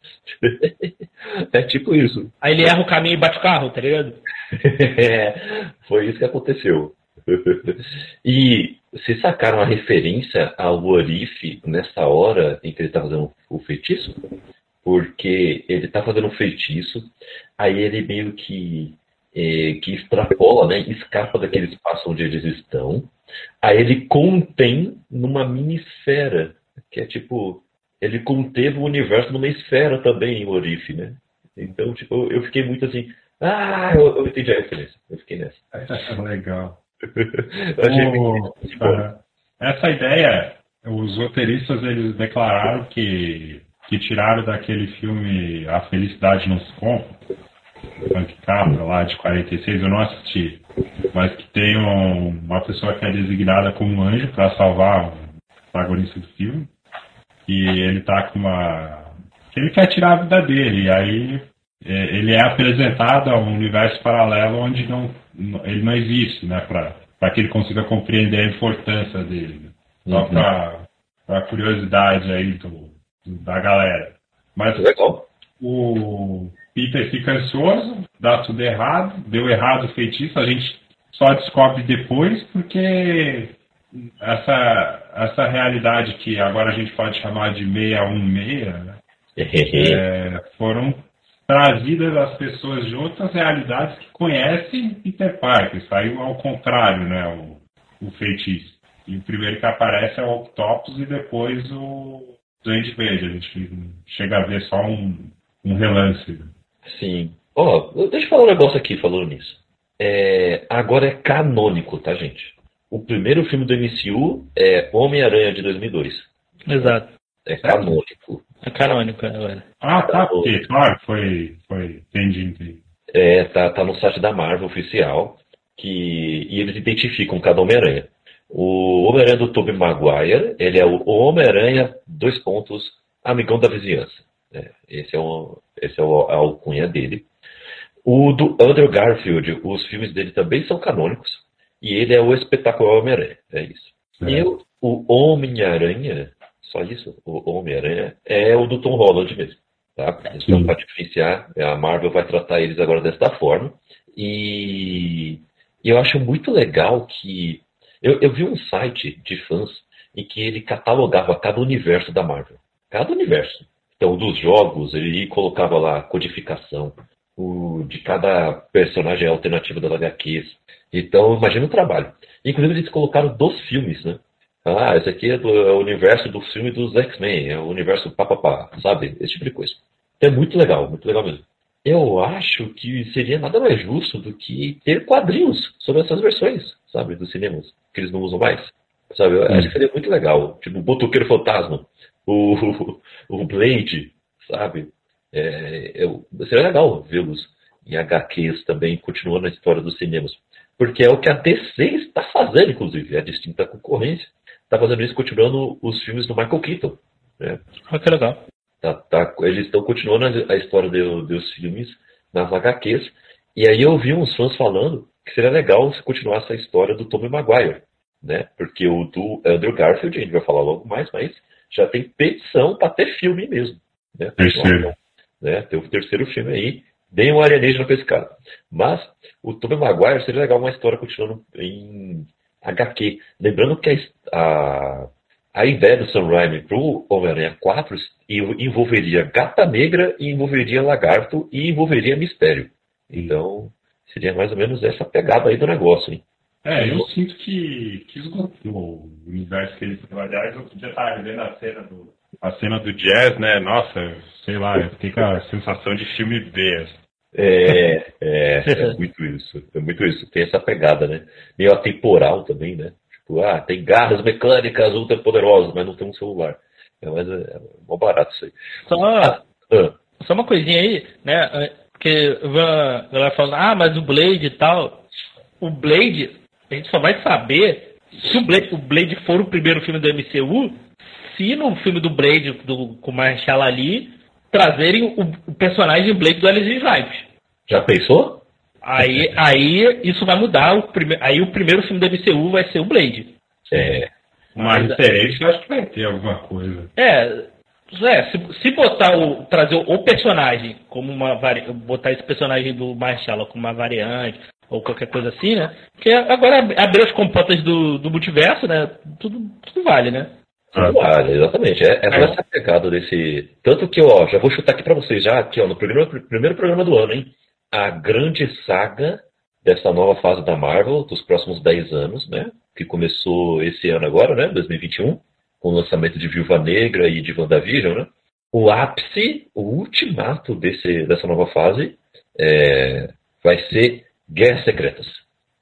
É tipo isso. Aí ele erra o caminho e bate o carro, tá ligado? *laughs* É, foi isso que aconteceu. E vocês sacaram a referência ao Orif nessa hora em que ele está fazendo o feitiço? Porque ele está fazendo um feitiço, aí ele meio que, é, que extrapola, né, escapa daquele espaço onde eles estão, aí ele contém numa mini esfera, que é tipo, ele conteve o universo numa esfera também, o Orif, né? Então, tipo, eu fiquei muito assim, ah, eu, eu entendi a referência, eu fiquei nessa. *laughs* Legal. Achei O-. Essa ideia, os roteiristas eles declararam que, que tiraram daquele filme A Felicidade Não Se Compra, Frank Capra, lá de 46, eu não assisti, mas que tem um- uma pessoa que é designada como anjo para salvar o protagonista do filme, e ele tá com uma. ele quer tirar a vida dele, e aí é, ele é apresentado a um universo paralelo onde não, ele não existe, né, para que ele consiga compreender a importância dele. né? Só Uhum. para curiosidade aí do, do- da galera. Mas Legal. o Peter fica ansioso, dá tudo errado, deu errado o feitiço, a gente só descobre depois porque essa, essa realidade que agora a gente pode chamar de 616, né, *laughs* é, foram trazidas às pessoas de outras realidades que conhecem Peter Parker. Saiu ao contrário, né, o, o feitiço. E o primeiro que aparece é o Octopus e depois o Duende Verde. A gente chega a ver só um, um relance. Sim. Ó, deixa eu falar um negócio aqui falando nisso. É, agora é canônico, tá, gente? O primeiro filme do MCU é Homem-Aranha de 2002. Exato. É canônico. É canônico agora. Ah, tá, porque, claro, foi, foi, entendi, entendi. É, tá, tá no site da Marvel oficial. Que, e eles identificam cada Homem-Aranha. O Homem-Aranha do Tobey Maguire, ele é o Homem-Aranha, dois pontos, amigão da vizinhança. É, esse é, o, esse é o, a alcunha dele. O do Andrew Garfield, os filmes dele também são canônicos. E ele é o espetacular Homem-Aranha. É isso. E o, o Homem-Aranha, só isso, o Homem-Aranha, é o do Tom Holland mesmo. Tá? Então, para diferenciar, a Marvel vai tratar eles agora desta forma. E eu acho muito legal que. Eu, eu vi um site de fãs em que ele catalogava cada universo da Marvel. Cada universo. Então, dos jogos, ele colocava lá a codificação o, de cada personagem alternativo das HQs. Então, imagina o trabalho. Inclusive, eles colocaram dos filmes, né? Ah, esse aqui é do é o universo do filme dos X-Men, é o universo papapá, sabe? Esse tipo de coisa. Então, é muito legal, muito legal mesmo. Eu acho que seria nada mais justo do que ter quadrinhos sobre essas versões, sabe, dos cinemas, que eles não usam mais. Sabe, eu acho que seria muito legal. Tipo, o Botoqueiro Fantasma, o, o Blade, sabe? É, seria legal vê-los em HQs também, continuando a história dos cinemas. porque é o que a DC está fazendo, inclusive, é a distinta concorrência. Está fazendo isso continuando os filmes do Michael Keaton. Né? Ah, que legal. Tá, tá, eles estão continuando a, a história de, dos filmes nas HQs. E aí eu vi uns fãs falando que seria legal se continuar essa história do Tobey Maguire. Né? Porque o do Andrew Garfield, a gente vai falar logo mais, mas já tem petição para ter filme mesmo. Né? Terceiro. Né? Tem o terceiro filme aí. Deem um alienígena pra esse cara. Mas o Tobey Maguire seria legal uma história continuando em HQ. Lembrando que a, a, a ideia do Sam Raimi pro Homem-Aranha 4 envolveria Gata Negra e envolveria Lagarto e envolveria Mistério. Então, seria mais ou menos essa pegada aí do negócio, hein? É, eu sinto que, que esgotou o universo que ele Aliás, eu já estava vendo a cena do. A cena do jazz, né? Nossa, sei lá, eu fiquei com a sensação de filme B. assim. É, é, *laughs* é muito isso. É muito isso. Tem essa pegada, né? Meio atemporal também, né? Tipo, ah, tem garras mecânicas ultra poderosas, mas não tem um celular. É, mas é, é mó barato isso aí. Só, Ah, só uma coisinha aí, né? Porque a galera falando, ah, mas o Blade e tal. O Blade, a gente só vai saber se o Blade, o Blade for o primeiro filme do MCU, se no filme do Blade do, com o Marshall Ali trazerem o, o personagem Blade do Alice Snipes. já pensou? Aí, aí isso vai mudar. O prime... Aí o primeiro filme do MCU vai ser o Blade. É. Uma Mas- referência, eu acho que vai ter alguma coisa. É, é se, se botar o. trazer o personagem como uma vari... botar esse personagem do Marshall como uma variante, ou qualquer coisa assim, né? Porque agora ab- abriu as compotas do, do multiverso, né? Tudo, tudo vale, né? Ah. Ah, exatamente. É, é essa pegada desse. Tanto que, ó, já vou chutar aqui pra vocês, já aqui, ó, no primeiro, primeiro programa do ano, hein? A grande saga dessa nova fase da Marvel, dos próximos 10 anos, né? Que começou esse ano agora, né? 2021, com o lançamento de Viúva Negra e de WandaVision, né? O ápice, o ultimato desse, dessa nova fase é, vai ser Guerras Secretas.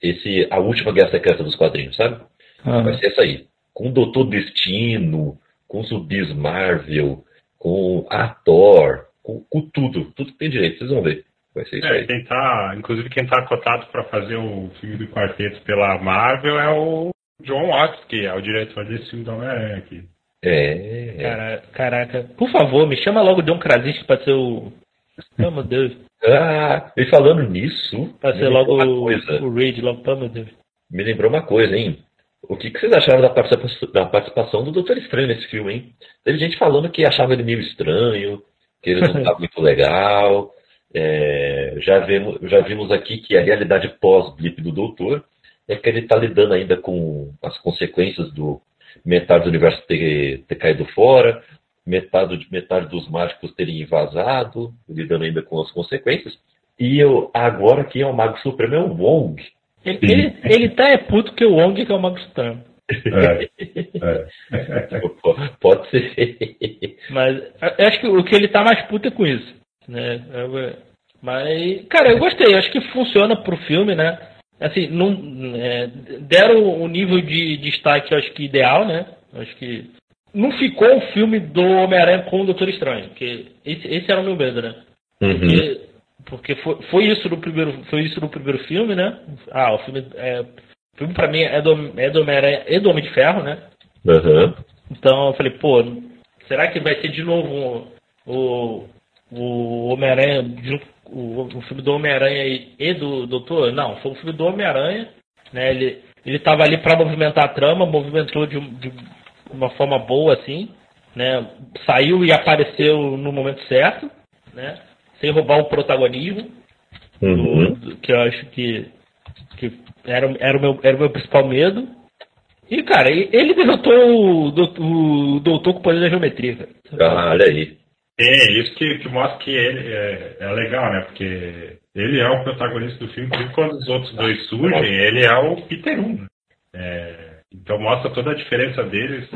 Esse, a última Guerra Secreta dos quadrinhos, sabe? Vai ser essa aí. Com o Doutor Destino, com os zumbis Marvel, com a Thor, com, com tudo. Tudo que tem direito, vocês vão ver. Vai ser isso É, aí. quem tá, inclusive quem tá cotado para fazer o filme do quarteto pela Marvel é o John Watts, que é o diretor desse filme da Homem-Aranha aqui. É. Cara, caraca. Por favor, me chama logo o John Krasinski pra ser o. *laughs* Oh, meu Deus. Ah, e falando nisso, lembrou logo uma o, coisa. o Reed, logo. Deus. Me lembrou uma coisa, hein? O que, que vocês acharam da participação, da participação do Doutor Estranho nesse filme, hein? Teve gente falando que achava ele meio estranho, que ele não estava *laughs* muito legal. É, já, vemos, já vimos aqui que a realidade pós-blip do Doutor é que ele está lidando ainda com as consequências do metade do universo ter, ter caído fora, metade, metade dos mágicos terem vazado, lidando ainda com as consequências. E eu, agora quem é o Mago Supremo é o Wong. Ele, ele, ele tá é puto que o Wong que é o Mago Supremo. É, é. *laughs* Pode ser. Mas eu acho que o que ele tá mais puto é com isso. Né? Eu- Mas, cara, eu gostei. Eu acho que funciona pro filme, né? Assim, não, é, deram o nível de destaque, eu acho que ideal, né? Eu acho que não ficou o filme do Homem-Aranha com o Doutor Estranho. Porque esse, esse era o meu medo, né? Uhum. Porque, porque foi, foi isso no primeiro foi isso no primeiro filme, né? Ah, o filme é, o filme para mim é do é do Homem-Aranha e do Homem de Ferro, né? Uhum. Então eu falei, pô, será que vai ser de novo o, o Homem-Aranha, o, o filme do Homem-Aranha e, e do Doutor? Não, foi o filme do Homem-Aranha, né? Ele, ele tava ali para movimentar a trama, movimentou de, um- de uma forma boa, assim, né? Saiu e apareceu no momento certo, né? Sem roubar o protagonismo do- Uhum. do- que eu acho que, que era, era, o meu, era o meu principal medo. E, cara, ele derrotou o doutor, o doutor com o poder da geometria, cara. Ah, olha aí. É, isso que, que mostra que ele é, é legal, né? Porque ele é o protagonista do filme, e quando os outros dois surgem, ele é o Peter 1. né? É, então mostra toda a diferença deles.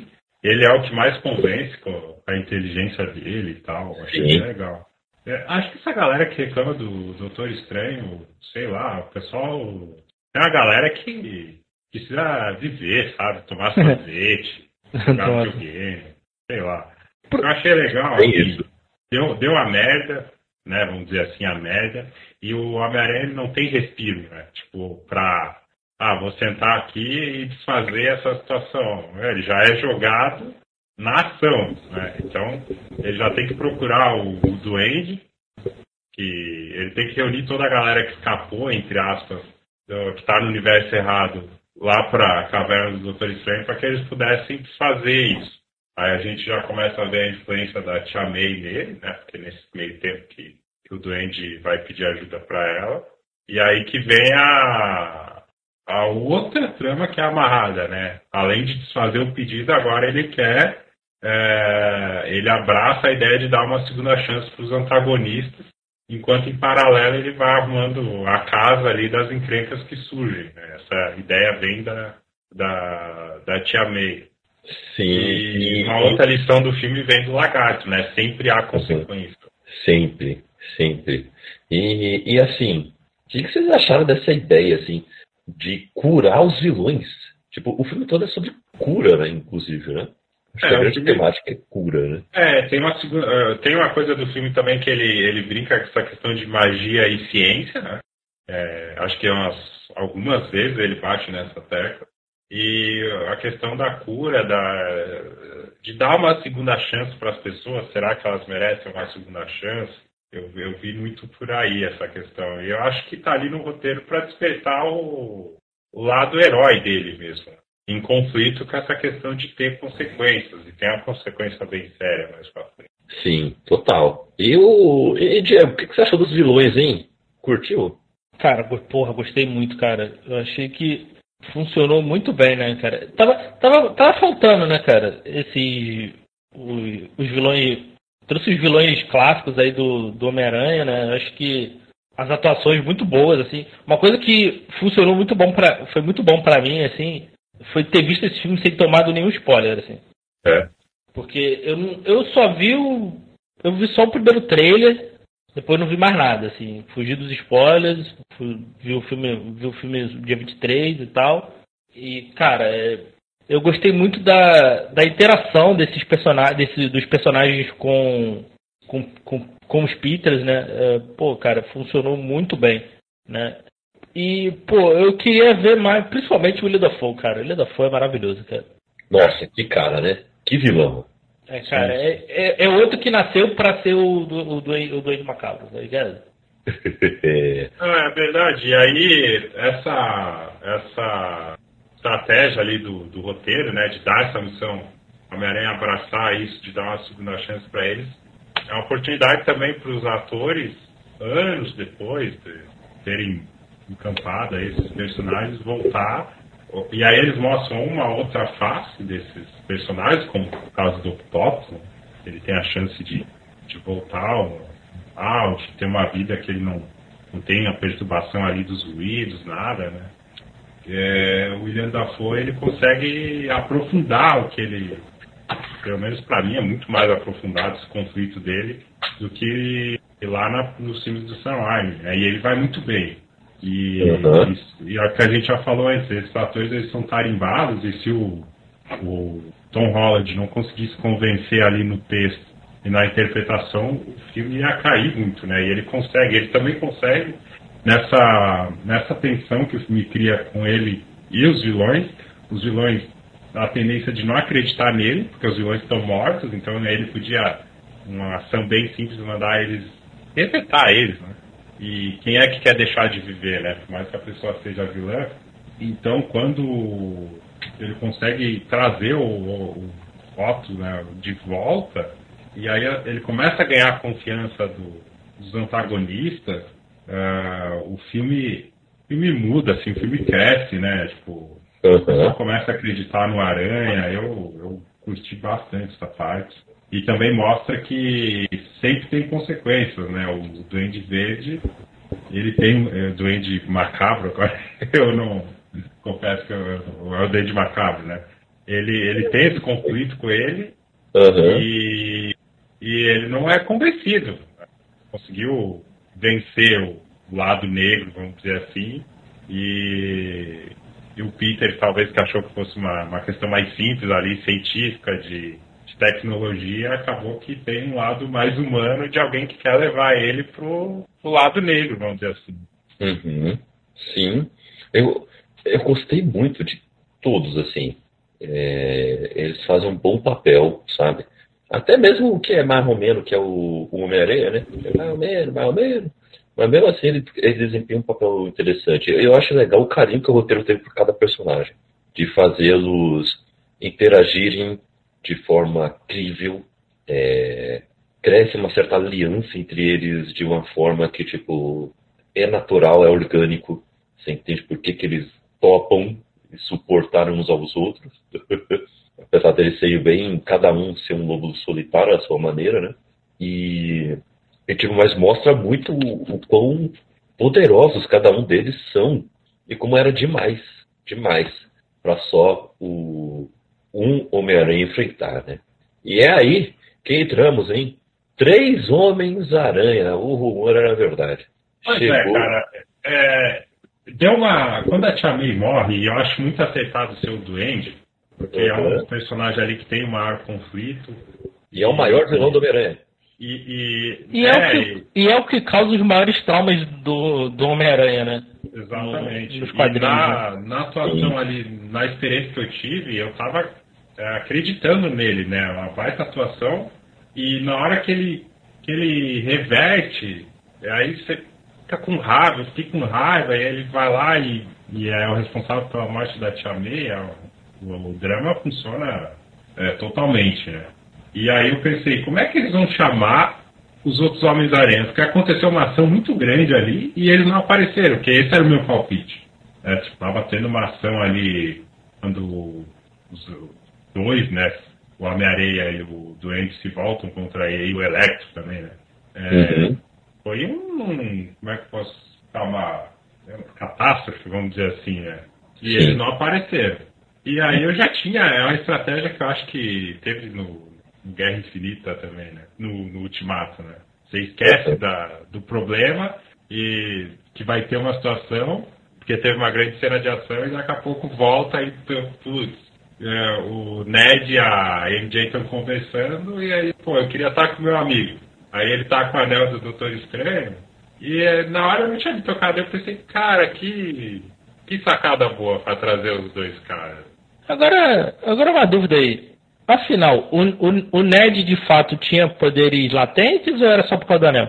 Ele é o que mais convence com a inteligência dele e tal. Achei bem legal. É, acho que essa galera que reclama do Doutor Estranho, sei lá, o pessoal. Tem uma galera que precisa viver, sabe? Tomar sorvete, *laughs* jogar videogame, sei lá. Eu achei legal. Que isso. Deu, deu a merda, né? Vamos dizer assim, a merda. E o Homem-Aranha não tem respiro, né? Tipo, pra, ah, vou sentar aqui e desfazer essa situação. Ele já é jogado na ação, né? Então, ele já tem que procurar o, o duende, que ele tem que reunir toda a galera que escapou, entre aspas, que está no universo errado, lá para a caverna do Doutor Estranho, para que eles pudessem fazer isso. Aí a gente já começa a ver a influência da Tia May nele, né? Porque nesse meio tempo que, que o Duende vai pedir ajuda para ela. E aí que vem a, a outra trama que é amarrada, né? Além de desfazer o pedido, agora ele quer. É, ele abraça a ideia de dar uma segunda chance para os antagonistas, enquanto em paralelo ele vai arrumando a casa ali das encrencas que surgem. Né? Essa ideia vem da, da, da Tia May. Sim. E uma outra lição do filme vem do lagarto, né? Sempre há consequência. Sempre, sempre. E, e assim, o que, vocês acharam dessa ideia, assim, de curar os vilões? Tipo, o filme todo é sobre cura, né, inclusive, né? Acho é, que a grande temática é cura, né? É, tem uma, uh, tem uma coisa do filme também que ele, ele brinca com essa questão de magia e ciência, né? É, acho que é umas, algumas vezes ele bate nessa tecla. E a questão da cura, da, de dar uma segunda chance para as pessoas, será que elas merecem uma segunda chance? Eu, eu vi muito por aí essa questão. E eu acho que está ali no roteiro para despertar o, o lado herói dele mesmo, em conflito com essa questão de ter consequências. E tem uma consequência bem séria mais pra frente. Sim, total. E o. E, Diego, o que você achou dos vilões, hein? Curtiu? Cara, porra, gostei muito, cara. Eu achei que funcionou muito bem, né, cara? Tava, tava, tava faltando, né, cara? Esses. Os, os vilões. Trouxe os vilões clássicos aí do, do Homem-Aranha, né? Acho que as atuações muito boas, assim. Uma coisa que funcionou muito bom para foi muito bom para mim, assim, foi ter visto esse filme sem tomado nenhum spoiler, assim. É. Porque eu, eu só vi o. Eu vi só o primeiro trailer depois não vi mais nada, assim. Fugi dos spoilers, fui, vi o filme, vi o filme dia 23 e tal. E, cara, é, eu gostei muito da, da interação desses personagens, desse, dos personagens com, com, com, com os Peters, né? É, pô, cara, funcionou muito bem, né? E, pô, eu queria ver mais, principalmente o Fogo, cara. O Fogo é maravilhoso, cara. Nossa, que cara, né? Que vilão. É, cara, é, é, é, outro que nasceu para ser o, o, doente, o doente macabro, tá ligado? *laughs* é verdade. E aí, essa, essa estratégia ali do, do roteiro, né, de dar essa missão, Homem-Aranha abraçar isso, de dar uma segunda chance para eles, é uma oportunidade também para os atores, anos depois de terem encampado esses personagens, voltar e aí eles mostram uma outra face desses personagens, como o caso do Octopus, né? ele tem a chance de, de voltar ao, de ter uma vida que ele não, não tem a perturbação ali dos ruídos, nada, né? É, o William Dafoe ele consegue aprofundar o que ele, pelo menos para mim, é muito mais aprofundado esse conflito dele do que lá na, nos filmes do Sam Raimi. Aí ele vai muito bem. E, uhum. e, e a que a gente já falou antes, esses atores eles são tarimbados e se o, o Tom Holland não conseguisse convencer ali no texto e na interpretação, o filme ia cair muito, né? E ele consegue, ele também consegue nessa, nessa tensão que filme cria com ele e os vilões, os vilões a tendência de não acreditar nele, porque os vilões estão mortos, então né, ele podia, uma ação bem simples, mandar eles, repetar eles, né? E quem é que quer deixar de viver, né? Por mais que a pessoa seja vilã. Então, quando ele consegue trazer o, o, o Otto né, de volta, e aí ele começa a ganhar a confiança do, dos antagonistas, uh, o filme, filme muda, assim, o filme cresce, né? Tipo, uhum. começa a acreditar no Aranha, eu, eu curti bastante essa parte. E também mostra que sempre tem consequências, né? O Duende Verde, ele tem é, Duende Macabro, agora *laughs* eu não confesso que eu, é o Duende Macabro, né? Ele, ele tem esse conflito com ele uhum. e, e ele não é convencido. Conseguiu vencer o lado negro, vamos dizer assim, e, e o Peter talvez que achou que fosse uma, uma questão mais simples ali, científica, de tecnologia, acabou que tem um lado mais humano de alguém que quer levar ele pro, pro lado negro, vamos dizer assim. Uhum. Sim. Eu, Eu gostei muito de todos, assim. É, eles fazem um bom papel, sabe? Até mesmo o que é mais ou menos, que é o, o Homem-Aranha, né? Mais ou menos, mais ou menos. Mas mesmo assim ele, ele desempenha um papel interessante. Eu acho legal o carinho que o roteiro teve por cada personagem. De fazê-los interagirem de forma crível. É, cresce uma certa aliança entre eles de uma forma que, tipo, é natural, é orgânico. Você entende por que, que eles topam e suportar uns aos outros. *laughs* Apesar deles serem bem, cada um ser um lobo solitário à sua maneira, né? E, e tipo, mas mostra muito o, o quão poderosos cada um deles são e como era demais, demais, para só o um Homem-Aranha enfrentar, né? E é aí que entramos em Três Homens-Aranha. O rumor era verdade. Pois é, Chegou... é, cara. É, deu uma. Quando a Tia May morre, e eu acho muito aceitado ser o Duende, porque é um personagem ali que tem o maior conflito. E é o maior vilão do Homem-Aranha. E, e, e, é, é, o que, e é o que causa os maiores traumas do, do Homem-Aranha, né? Exatamente. No, nos quadrinhos. na, né? na atuação Sim. ali, na experiência que eu tive, eu tava é, acreditando nele, né? Uma baita atuação. E na hora que ele, que ele reverte, aí você fica com raiva, fica com raiva, e ele vai lá e, e é o responsável pela morte da Tia May, é, o, drama funciona é, totalmente, né? E aí eu pensei, como é que eles vão chamar os outros Homens-Aranhas? Porque aconteceu uma ação muito grande ali e eles não apareceram, porque esse era o meu palpite. É, tipo, tava tendo uma ação ali quando os dois, né, o Homem-Areia e o Duende se voltam contra ele, e o Electro também, né? É, uhum. Foi um, como é que posso dar uma, uma catástrofe, vamos dizer assim, né? E eles não apareceram. E aí eu já tinha, é uma estratégia que eu acho que teve no, no Guerra Infinita também, né? No, no Ultimato, né? Você esquece uhum. da, do problema e que vai ter uma situação, porque teve uma grande cena de ação e daqui a pouco volta e, putz, é, o Ned e a MJ estão conversando e aí, pô, eu queria estar com meu amigo. Aí ele tá com o anel do Doutor Estranho e é, na hora eu não tinha me tocado, eu pensei, cara, que, que sacada boa para trazer os dois caras. Agora, agora uma dúvida aí. Afinal, o, o, o, Ned de fato tinha poderes latentes ou era só por causa do anel?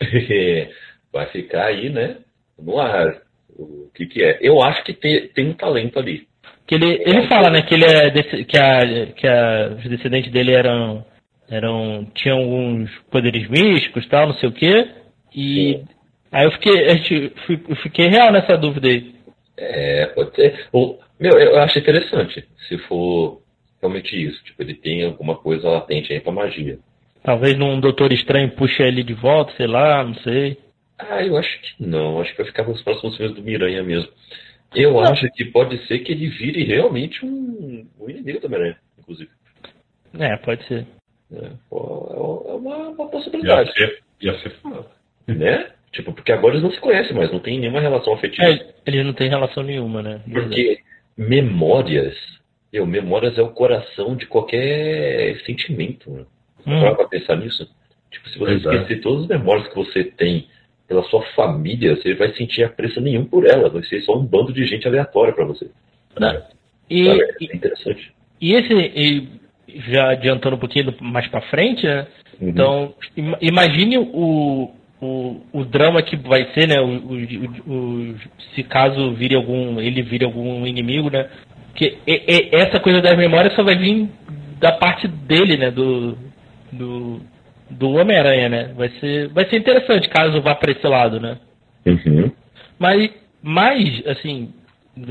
*laughs* Vai ficar aí, né? No ar. O que, que é? Eu acho que tem, tem um talento ali. Que ele, ele fala, né, que ele é que a que a, os descendentes dele eram eram tinham alguns poderes místicos, tal, não sei o quê. E Sim. aí eu fiquei eu fiquei real nessa dúvida aí. É, pode ser. O, meu, eu acho interessante se for realmente isso, tipo, ele tem alguma coisa latente aí pra magia. Talvez num Doutor Estranho puxe ele de volta, sei lá, não sei. Ah, eu acho que não, acho que vai ficar com os próximos filmes do Miranha mesmo. Eu não. acho que pode ser que ele vire realmente um, um inimigo do Homem-Aranha, inclusive. É, pode ser. É, é uma, uma possibilidade. Ia ser, ia ser foda. Né? Tipo, porque agora eles não se conhecem mais, não tem nenhuma relação afetiva. É, eles não têm relação nenhuma, né? Porque memórias, eu, memórias é o coração de qualquer sentimento. Né? Hum. Pra pensar nisso. Tipo, se você Exato. esquecer todas as memórias que você tem pela sua família, você vai sentir apreço nenhum por ela. Vai ser só um bando de gente aleatória para você. Não. E, é interessante. E esse, e já adiantando um pouquinho mais para frente, né? Uhum. Então, imagine o, o, o drama que vai ser, né? O, o, se caso vire algum, ele vire algum inimigo, né? Que e, e, essa coisa das memórias só vai vir da parte dele, né? Do, do, do Homem-Aranha, né? Vai ser, vai ser interessante caso vá para esse lado, né? Uhum. Mas, mais, assim,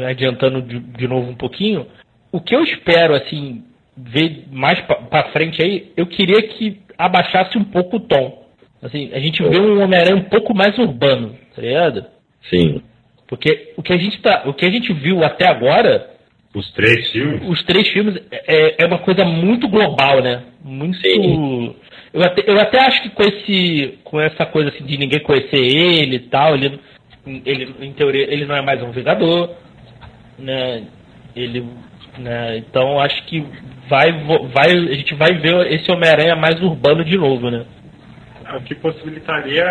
adiantando de, de, novo um pouquinho, o que eu espero, assim, ver mais para frente aí, eu queria que abaixasse um pouco o tom. Assim, a gente vê um Homem-Aranha um pouco mais urbano, tá ligado? Sim. Porque o que a gente tá, o que a gente viu até agora, os três filmes, os três filmes é, é uma coisa muito global, né? Muito Sim. Eu até, eu até acho que com, esse, com essa coisa assim, de ninguém conhecer ele e tal, ele, ele, em teoria, ele não é mais um Vingador, né? Ele, né? Então acho que vai, vai, a gente vai ver esse Homem-Aranha mais urbano de novo, né? O que possibilitaria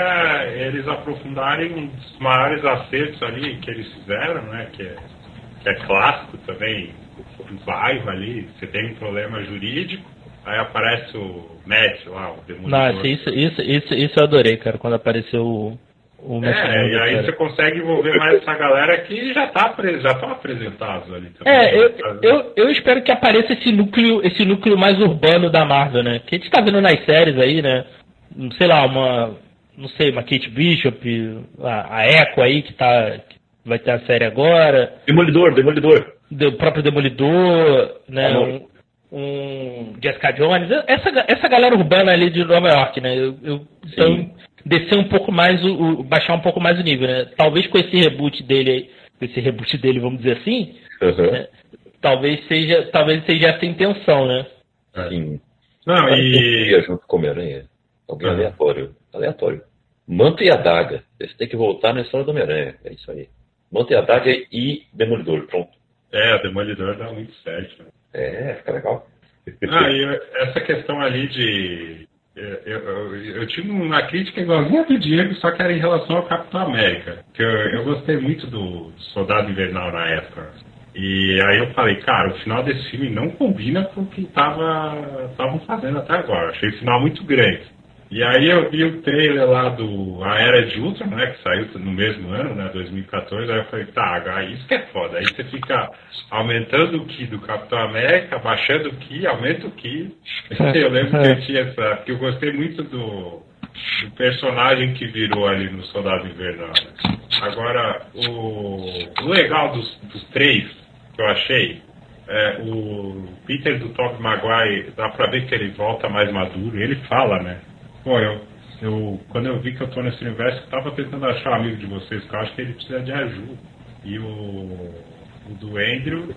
eles aprofundarem um dos maiores acertos ali que eles fizeram, né? Que é, que é clássico também, bairro ali, você tem um problema jurídico, aí aparece o Matt lá, o demolidor. Nossa, isso, isso, isso, isso eu adorei, cara, quando apareceu o, o Matt É, e aí cara. você consegue envolver mais essa galera que já tá já estão apresentados ali também. É, eu, eu, eu espero que apareça esse núcleo, esse núcleo mais urbano da Marvel, né? Que a gente tá vendo nas séries aí, né? Sei lá, uma. Não sei, uma Kate Bishop, a, a Echo aí que tá. que vai ter a série agora, Demolidor, Demolidor. o próprio Demolidor, né? Amor. Um, um Jessica Jones, essa, essa galera urbana ali de Nova York, né? Eu, eu, então, descer um pouco mais o, o- baixar um pouco mais o nível, né? Talvez com esse reboot dele aí, com esse reboot dele, vamos dizer assim, Aham. É. talvez seja, talvez seja essa a intenção, né? Sim. Não, E e. junto com o Homem-Aranha. Alguém Ah. aleatório. Aleatório. Manto e Adaga. Você tem que voltar na história do Homem-Aranha. É isso aí. Manto e Adaga e Demolidor. Pronto. É, o Demolidor dá muito certo. né? É, fica legal. Ah, e essa questão ali de. Eu, eu, eu tive uma crítica igualzinha do Diego, só que era em relação ao Capitão América. Que eu, eu gostei muito do Soldado Invernal na época. E aí eu falei, cara, o final desse filme não combina com o que estavam fazendo até agora. Achei o final muito grande. E aí eu vi o trailer lá do A Era de Ultron, né, que saiu no mesmo ano, né, 2014, aí eu falei, tá, isso que é foda. Aí você fica aumentando o Ki do Capitão América, baixando o Ki, aumenta o Ki. *laughs* Eu lembro que eu tinha essa, que eu gostei muito do, do personagem que virou ali no Soldado Invernal. né. Agora, o, o legal dos, dos três que eu achei, é, o Peter do Tobey Maguire, dá pra ver que ele volta mais maduro, ele fala, né? Pô, eu, eu, quando eu vi que eu tô nesse universo, eu tava tentando achar um amigo de vocês, que eu acho que ele precisa de ajuda. E o, o do Andrew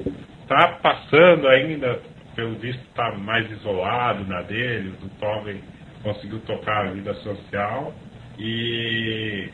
tá passando ainda, pelo visto tá mais isolado na dele, o do Tobey conseguiu tocar a vida social. E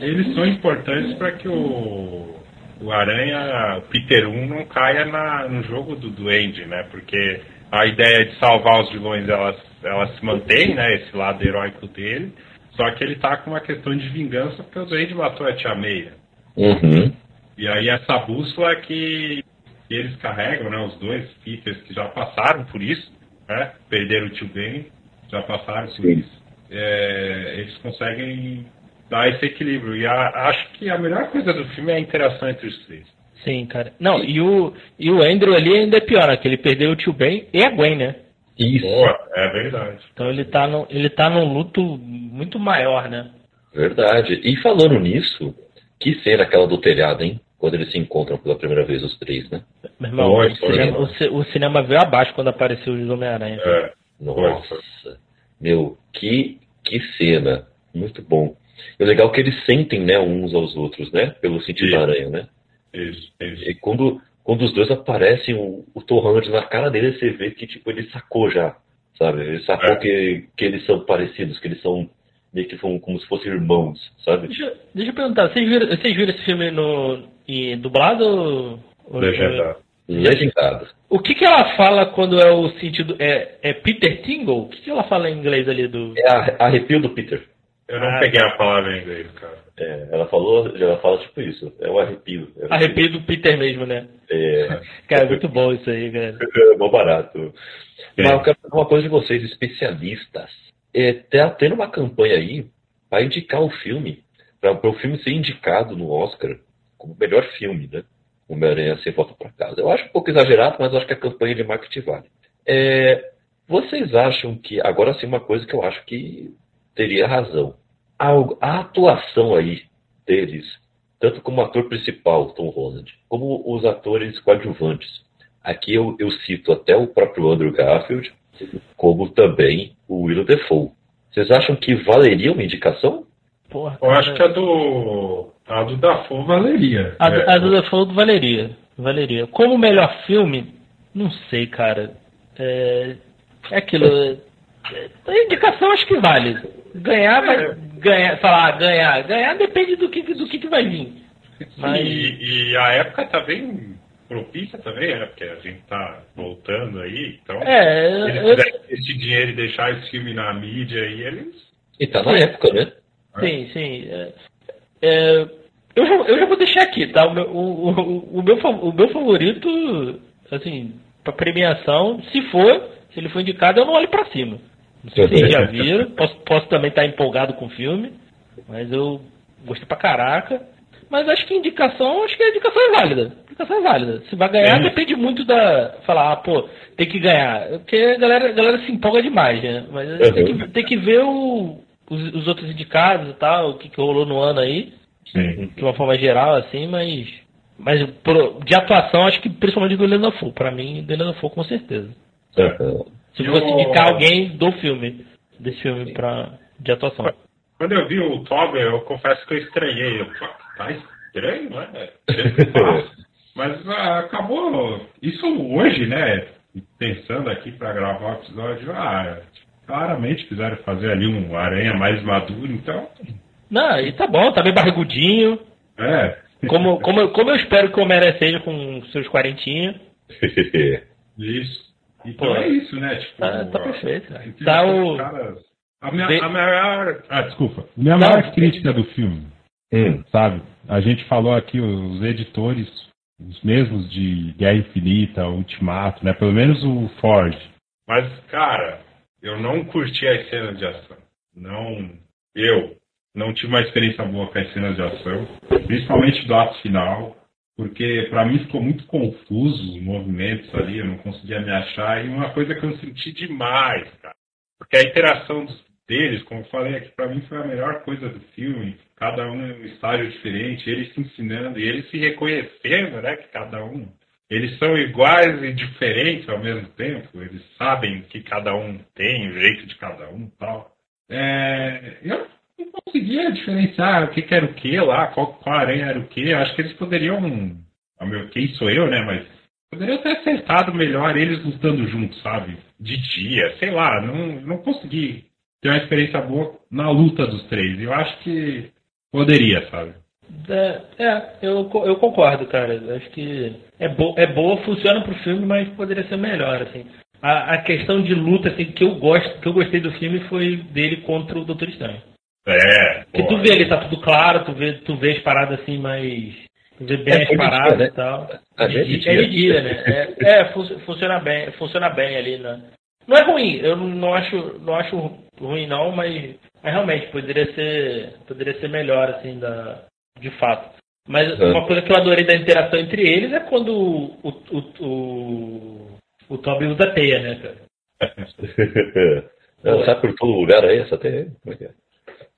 eles são importantes para que o, o Aranha, o Peter 1, não caia na, no jogo do Duende, né? Porque a ideia de salvar os vilões, ela, ela se mantém, né? Esse lado heróico dele. Só que ele tá com uma questão de vingança porque o Duende matou a Tia Meia. Uhum. E aí essa bússola que, que eles carregam, né? Os dois Peters que já passaram por isso, né? Perderam o tio Ben, já passaram por Sim. isso. É, eles conseguem dar esse equilíbrio. E a- acho que a melhor coisa do filme é a interação entre os três. Sim, cara. Não, e o, e o Andrew ali ainda é pior, né? Que ele perdeu o tio Ben e a Gwen, né? Isso. Boa, é verdade. Então ele tá, no, ele tá num luto muito maior, né? Verdade. E falando nisso, que cena aquela do telhado, hein? Quando eles se encontram pela primeira vez, os três, né? Meu irmão, Foi, o, cinema, o o cinema veio abaixo quando apareceu o Homem-Aranha. É, Nossa. Meu, que, que cena. Muito bom. E o legal é que eles sentem, né, uns aos outros, né? Pelo sentido Sim. da aranha, né? Isso, isso. E quando, quando os dois aparecem, o, o Tom Holland na cara dele, você vê que, tipo, ele sacou já, sabe? Ele sacou É. que, que eles são parecidos, que eles são meio que são como se fossem irmãos, sabe? Deixa, deixa eu perguntar, vocês viram, vocês viram esse filme no, em dublado Legendado. Legendado. O que que ela fala quando é o sentido... É, é Peter Tingle? O que que ela fala em inglês ali do... É a- arrepio do Peter. Eu não Ah, peguei a palavra em inglês, cara. É, ela falou, ela fala tipo isso, é o arrepio. É, Arrepio do Peter mesmo, né? É, *laughs* Cara, muito bom isso aí, cara. é mó barato. Sim. Mas eu quero falar uma coisa de vocês, especialistas. É, tá tendo uma campanha aí para indicar o filme, para o filme ser indicado no Oscar como melhor filme, né? Homem-Aranha sem volta para casa. Eu acho um pouco exagerado, mas eu acho que a campanha de marketing vale. É, vocês acham que, agora sim, uma coisa que eu acho que teria razão. A, a atuação aí deles, tanto como ator principal, Tom Holland, como os atores coadjuvantes. Aqui eu, eu cito até o próprio Andrew Garfield, como também o Willow Defoe. Vocês acham que valeria uma indicação? Porra, Eu acho que a do. A do Dafoe valeria. A, É, a do Default valeria. Valeria. Como melhor filme, não sei, cara. É, é aquilo. É- a indicação acho que vale. Ganhar vai. Ganhar, falar, ganhar. Ganhar depende do que, do que, que vai vir. Mas. E, e a época tá bem propícia também, né? Porque a gente tá voltando aí. Então, É, se eles eu- esse dinheiro e deixar esse filme na mídia aí, eles. E tá na época, né? sim, sim. é, é, Eu já, eu já vou deixar aqui, tá? O meu, o, o, o meu, o meu favorito, assim, pra premiação, se for, se ele for indicado, eu não olho pra cima. Não sei se vocês já viram, posso, posso também estar empolgado com o filme, mas eu gostei pra caraca. Mas acho que indicação, acho que a indicação é válida. Indicação é válida. Se vai ganhar, É. depende muito da. Falar, ah, pô, tem que ganhar. Porque a galera, a galera se empolga demais, né? Mas tem, que, tem que ver o, os, os outros indicados e tal, o que, que rolou no ano aí, Sim. de uma forma geral, assim, mas. Mas pro- de atuação, acho que principalmente do Helena Dafoe. Pra mim, do Helena Dafoe, com certeza. Aham. Se fosse Eu- indicar alguém do filme, desse filme pra, de atuação. Quando eu vi o Toby, eu confesso que eu estranhei. Eu, "Pô, tá estranho, né? *laughs* Mas ah, acabou. Isso hoje, né? Pensando aqui pra gravar o episódio, ah, claramente quiseram fazer ali um aranha mais maduro, então. Não, e tá bom, tá bem barrigudinho. É. Como, como, eu- como eu espero que o Homem-Aranha seja com seus quarentinha. *laughs* Isso. Então Pô, é isso, né? Tipo, tá- tá perfeito, entre Tá o- caras- A minha, Be- a maior. Ah, desculpa. Minha Não, maior be- crítica do filme, Hum. sabe? A gente falou aqui, os editores, os mesmos de Guerra Infinita, Ultimato, né? Pelo menos o Ford. Mas, cara, eu não curti as cenas de ação. Não. Eu não tive uma experiência boa com as cenas de ação, principalmente do ato final, porque pra mim ficou muito confuso os movimentos ali, eu não conseguia me achar, e uma coisa que eu senti demais, cara. Porque a interação deles, como eu falei aqui, pra mim foi a melhor coisa do filme. Cada um em um estágio diferente, eles se ensinando e eles se reconhecendo, né? Que cada um. Eles são iguais e diferentes ao mesmo tempo. Eles sabem que cada um tem, o jeito de cada um tal. É, eu conseguia diferenciar o que, que era o que lá, qual, qual aranha era o que. Acho que eles poderiam. A meu, quem sou eu, né? Mas poderiam ter acertado melhor eles lutando juntos, sabe? De dia, sei lá. Não, não consegui ter uma experiência boa na luta dos três. Eu acho que poderia, sabe? É, é, eu, eu concordo, cara. Acho que é, bo é boa, funciona pro filme, mas poderia ser melhor, assim. A, a questão de luta, assim, que eu gosto, que eu gostei do filme foi dele contra o Doutor Estranho. É. Porque tu vê ali, tá tudo claro, tu vê, tu vê as paradas assim mais. Tu vê bem É, as paradas né? e tal. Ah, de é de dia, é dia, né? É, *laughs* é, fun- funciona bem, funciona bem ali, né? Não é ruim, eu não acho, não acho ruim não, mas, mas realmente poderia ser, poderia ser melhor, assim, da, de fato. Mas É. uma coisa que eu adorei da interação entre eles é quando o, o, o, o, o Toby usa a teia, né, cara? *laughs* Sabe por todo lugar aí essa tem? Como é que é?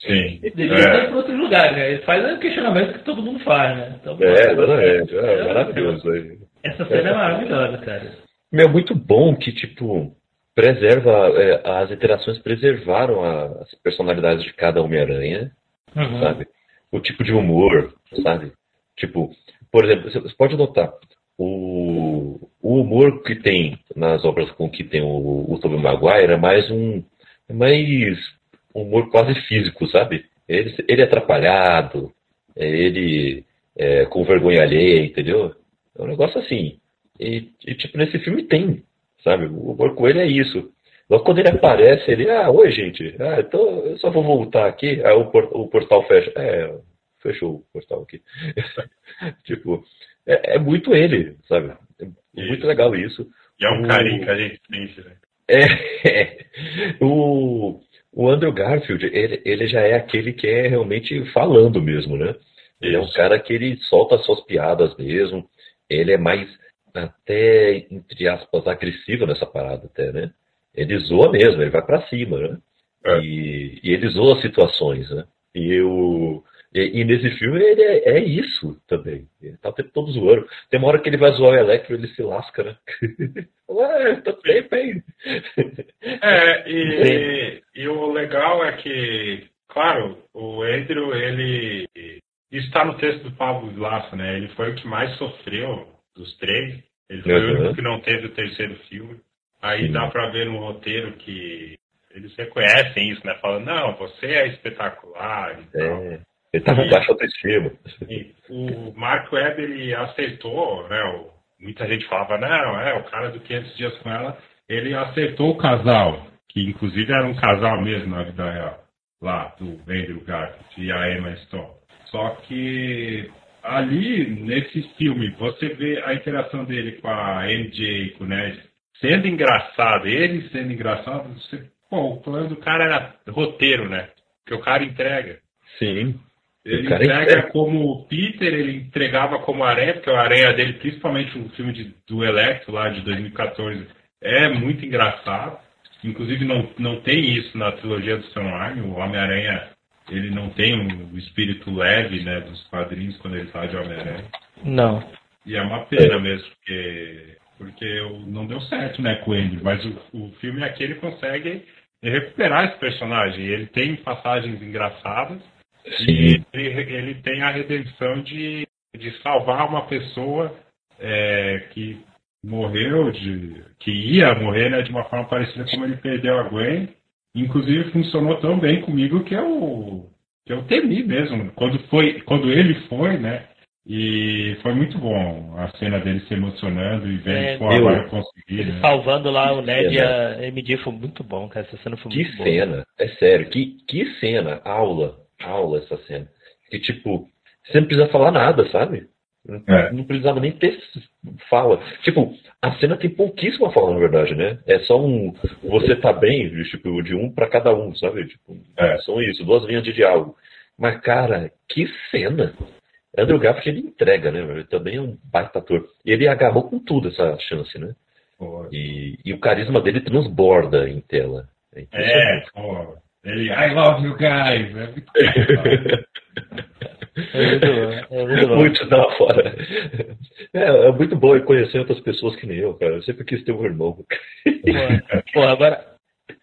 Sim. Devia É. ser para outros lugares, né? Ele faz o questionamento que todo mundo faz, né? Então, É, exatamente. É, maravilhoso aí. Essa cena é maravilhosa, cara. Meu, muito bom que, tipo, preserva, é, as interações preservaram a- as personalidades de cada Homem-Aranha, Uhum. sabe? O tipo de humor, sabe? Tipo, por exemplo, você pode notar, o, o humor que tem nas obras com que tem o, o Tobey Maguire é mais um, é mais um humor quase físico, sabe? Ele, ele é atrapalhado, é ele é, com vergonha alheia, entendeu? É um negócio assim. E, e, tipo, nesse filme tem, sabe? O humor com ele é isso. Logo quando ele aparece, ele, ah, oi gente, ah, então eu só vou voltar aqui, aí o, por- o portal fecha. É, fechou o portal aqui. *laughs* tipo, é, é muito ele, sabe? É muito legal isso. E é um O- carinho que a gente sente, né? É, *laughs* o, o Andrew Garfield, ele, ele já é aquele que é realmente falando mesmo, né? Ele é um cara que ele solta suas piadas mesmo. Ele é mais, até, entre aspas, agressivo nessa parada até, né? Ele zoa mesmo, ele vai pra cima, né? É. E, e ele zoa situações, né? E, o, e, e nesse filme ele é, é isso também. Ele tá o tempo todo zoando. Tem uma hora que ele vai zoar o Electro ele se lasca, né? *laughs* Ué, tá bem, bem. É, *laughs* e, e o legal é que, claro, o Andrew, ele. Isso está no texto do Pablo Lasso, né? Ele foi o que mais sofreu dos três. Ele foi o Uhum. único que não teve o terceiro filme. Aí Sim. dá pra ver no roteiro que eles reconhecem isso, né? Falando, não, você é espetacular e tal. Ele tá com baixa autoestima. O Mark Webb, ele aceitou, né? o- muita gente falava, não, é, o cara do 500 dias com ela, ele aceitou o casal, que inclusive era um casal mesmo na vida real, lá, do Andrew Garfield e a Emma Stone. Só que ali, nesse filme, você vê a interação dele com a MJ, com o Ned, sendo engraçado, ele sendo engraçado, você, pô, o plano do cara era roteiro, né? Que o cara entrega. Sim. Ele cara entrega entrega. como o Peter, ele entregava como Aranha, porque o Aranha dele, principalmente o filme de- do Electro lá de 2014, é muito engraçado. Inclusive não, não tem isso na trilogia do Sam Raimi. O Homem-Aranha, ele não tem o espírito leve né, dos quadrinhos quando ele fala de Homem-Aranha. Não. E é uma pena mesmo, porque, porque não deu certo né, com ele. Mas o, o filme aqui ele consegue recuperar esse personagem. Ele tem passagens engraçadas. E ele, ele tem a redenção de, de salvar uma pessoa é, que morreu, de, que ia morrer né, de uma forma parecida como ele perdeu a Gwen. Inclusive funcionou tão bem comigo que eu, que eu temi mesmo. Quando, foi, quando ele foi, né? E foi muito bom a cena dele se emocionando e vendo, É, pô, meu, agora eu consegui. Ele Né? salvando lá o Ned e a MJ foi muito bom, cara. Essa cena foi Que muito boa. cena, é sério, que, que cena, aula, aula essa cena. Que tipo, você não precisa falar nada, sabe? Não, É. não precisava nem ter fala. Tipo, a cena tem pouquíssima fala, na verdade, né? É só um você tá bem, tipo, de um pra cada um, sabe? Tipo, É. são isso, duas linhas de diálogo. Mas, cara, que cena! Andrew Garfield ele entrega, né? Ele também é um baita ator. Ele agarrou com tudo essa chance, né? Pô, E, e o carisma dele transborda em tela. É É, pô. Ele, I love you guys. É muito bom. É muito, é muito bom. Muito da hora. É, é muito bom conhecer outras pessoas que nem eu, cara. Eu sempre quis ter um irmão. Pô, pô, agora.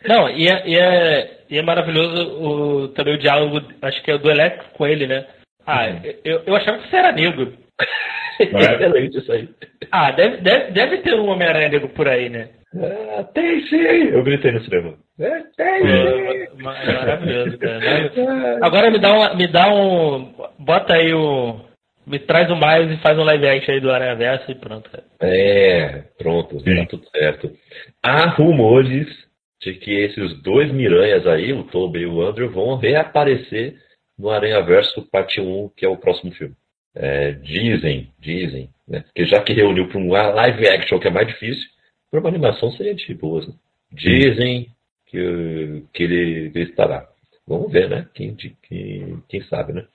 Não, e é, e é, e é maravilhoso o, também o diálogo, acho que é o do Electro com ele, né? Ah, eu, eu achava que você era negro. *laughs* Excelente isso aí. Ah, deve, deve, deve ter um Homem-Aranha negro por aí, né? Ah, tem sim! Eu gritei no cinema. É, tem É, sim! maravilhoso, cara. Maravilhoso. *laughs* Ah, Agora me dá, um, me dá um. Bota aí o. Me traz o Miles e faz um live action aí do Aranha Verso e pronto, cara. É, pronto, Sim. tá tudo certo. Há rumores de que esses dois Miranhas aí, o Tobey e o Andrew, vão reaparecer no Aranha Verso Parte 1, que é o próximo filme. É, dizem, dizem, né? Porque já que reuniu para um live action, que é mais difícil, uma animação seria de boas. Né? Dizem que, ele, que ele estará. Vamos ver, né? Quem, quem, quem sabe, né?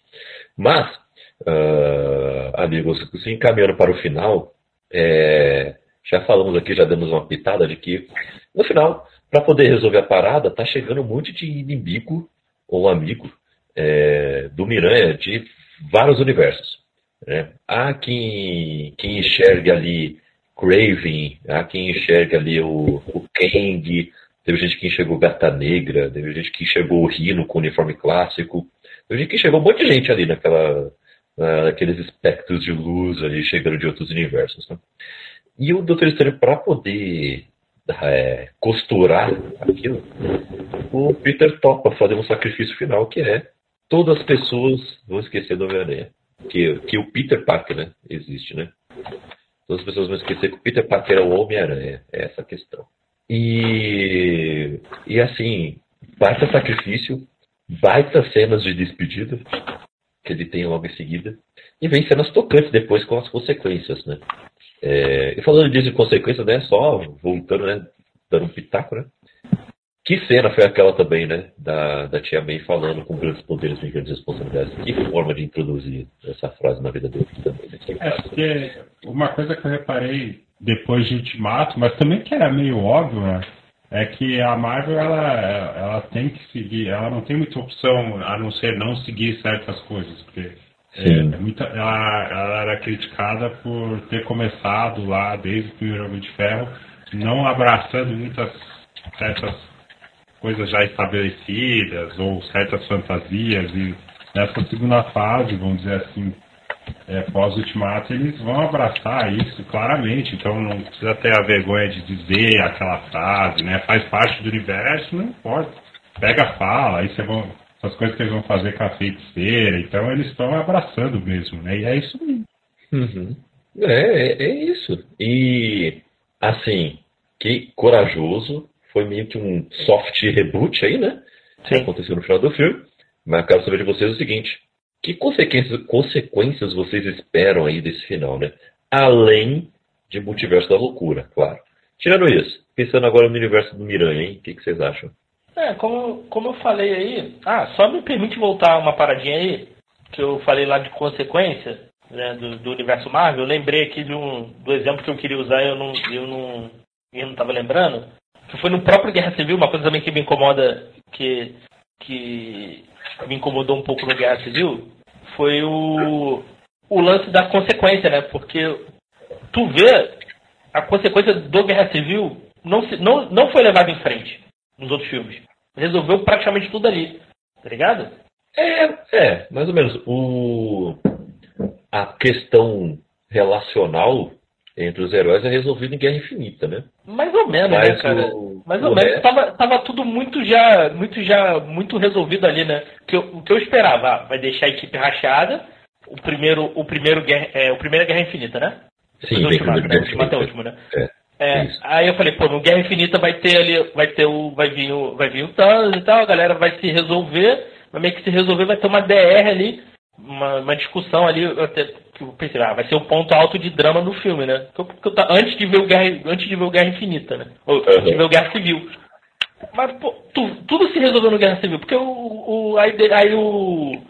Mas, ah, amigos, se encaminhando para o final, é, já falamos aqui, já demos uma pitada de que, no final, para poder resolver a parada, tá chegando um monte de inimigo ou amigo é, do Miranha de vários universos. Né? Há quem, quem enxergue ali Craven, há quem enxergue ali o, o Kang, teve gente que enxergou Gata Negra, teve gente que enxergou o Rino com uniforme clássico, teve gente que enxergou um monte de gente ali naquela, na- naqueles espectros de luz ali chegando de outros universos. Né? E o Doutor Estranho, para poder é, costurar aquilo, o Peter topa fazer um sacrifício final que é todas as pessoas vão esquecer do Homem-Aranha. Que, que o Peter Parker né, existe, né? Todas as pessoas vão esquecer que o Peter Parker é o Homem-Aranha. É essa a questão. E, e assim, baita sacrifício, baita cenas de despedida que ele tem logo em seguida. E vem cenas tocantes depois com as consequências, né? É, e falando disso de consequências, né? Só voltando, né? Dando um pitaco, né? Que cena foi aquela também, né? Da, da tia May falando com grandes poderes e grandes responsabilidades. Que forma de introduzir essa frase na vida dele também. né? É, porque uma coisa que eu reparei depois de Ultimato, mas também que era meio óbvio, né? É que a Marvel, ela, ela tem que seguir, ela não tem muita opção a não ser não seguir certas coisas, porque é, Sim. muita, ela, ela era criticada por ter começado lá desde o primeiro Homem de Ferro, não abraçando muitas certas coisas já estabelecidas ou certas fantasias e nessa segunda fase, vamos dizer assim, é, pós-ultimato, eles vão abraçar isso claramente, então não precisa ter a vergonha de dizer aquela frase, né? Faz parte do universo, não importa. Pega fala. Essas coisas que eles vão fazer com a feiticeira, então eles estão abraçando mesmo, né? E é isso aí. Uhum. É, é, é isso. E, assim, que corajoso. Foi meio que um soft reboot aí, né? Que Sim. aconteceu no final do filme. Mas eu quero saber de vocês o seguinte: que consequências, consequências vocês esperam aí desse final, né? Além de Multiverso da Loucura, claro. Tirando isso, pensando agora no universo do Miranha, hein? O que, que vocês acham? É, como, como eu falei aí. Ah, só me permite voltar uma paradinha aí, que eu falei lá de consequência né, do, do universo Marvel. Eu lembrei aqui de um, do exemplo que eu queria usar e eu não, eu não, eu não tava lembrando. Que foi no próprio Guerra Civil, uma coisa também que me incomoda, que, que me incomodou um pouco no Guerra Civil, foi o, o lance da consequência, né? Porque tu vê a consequência do Guerra Civil não, se, não, não foi levada em frente nos outros filmes. Resolveu praticamente tudo ali, tá ligado? É, é, mais ou menos. O, a questão relacional entre os heróis é resolvida em Guerra Infinita, né? Mais ou menos, Mas né, cara? o- Mais o ou menos. resto- Tava, tava tudo muito já, muito já, muito resolvido ali, né? O que eu, o que eu esperava, ah, vai deixar a equipe rachada. O primeiro, o primeiro guerra, é, o primeiro é Guerra Infinita, né? Sim, que Ultimato, né? Ultimato é o último, né? É. É, Isso. aí eu falei, pô, no Guerra Infinita vai ter ali, vai ter o, vai vir o, vai vir o Thanos e tal, a galera vai se resolver, vai meio que se resolver, vai ter uma DR ali, uma, uma discussão ali, até que eu pensei, ah, vai ser o ponto alto de drama do filme, né? Eu- eu ta- antes de ver o Guerra, antes de ver o Guerra Infinita, né? Ou antes de ver o Guerra Civil. Mas, pô, tu- tudo se resolveu no Guerra Civil, porque o, o aí, aí o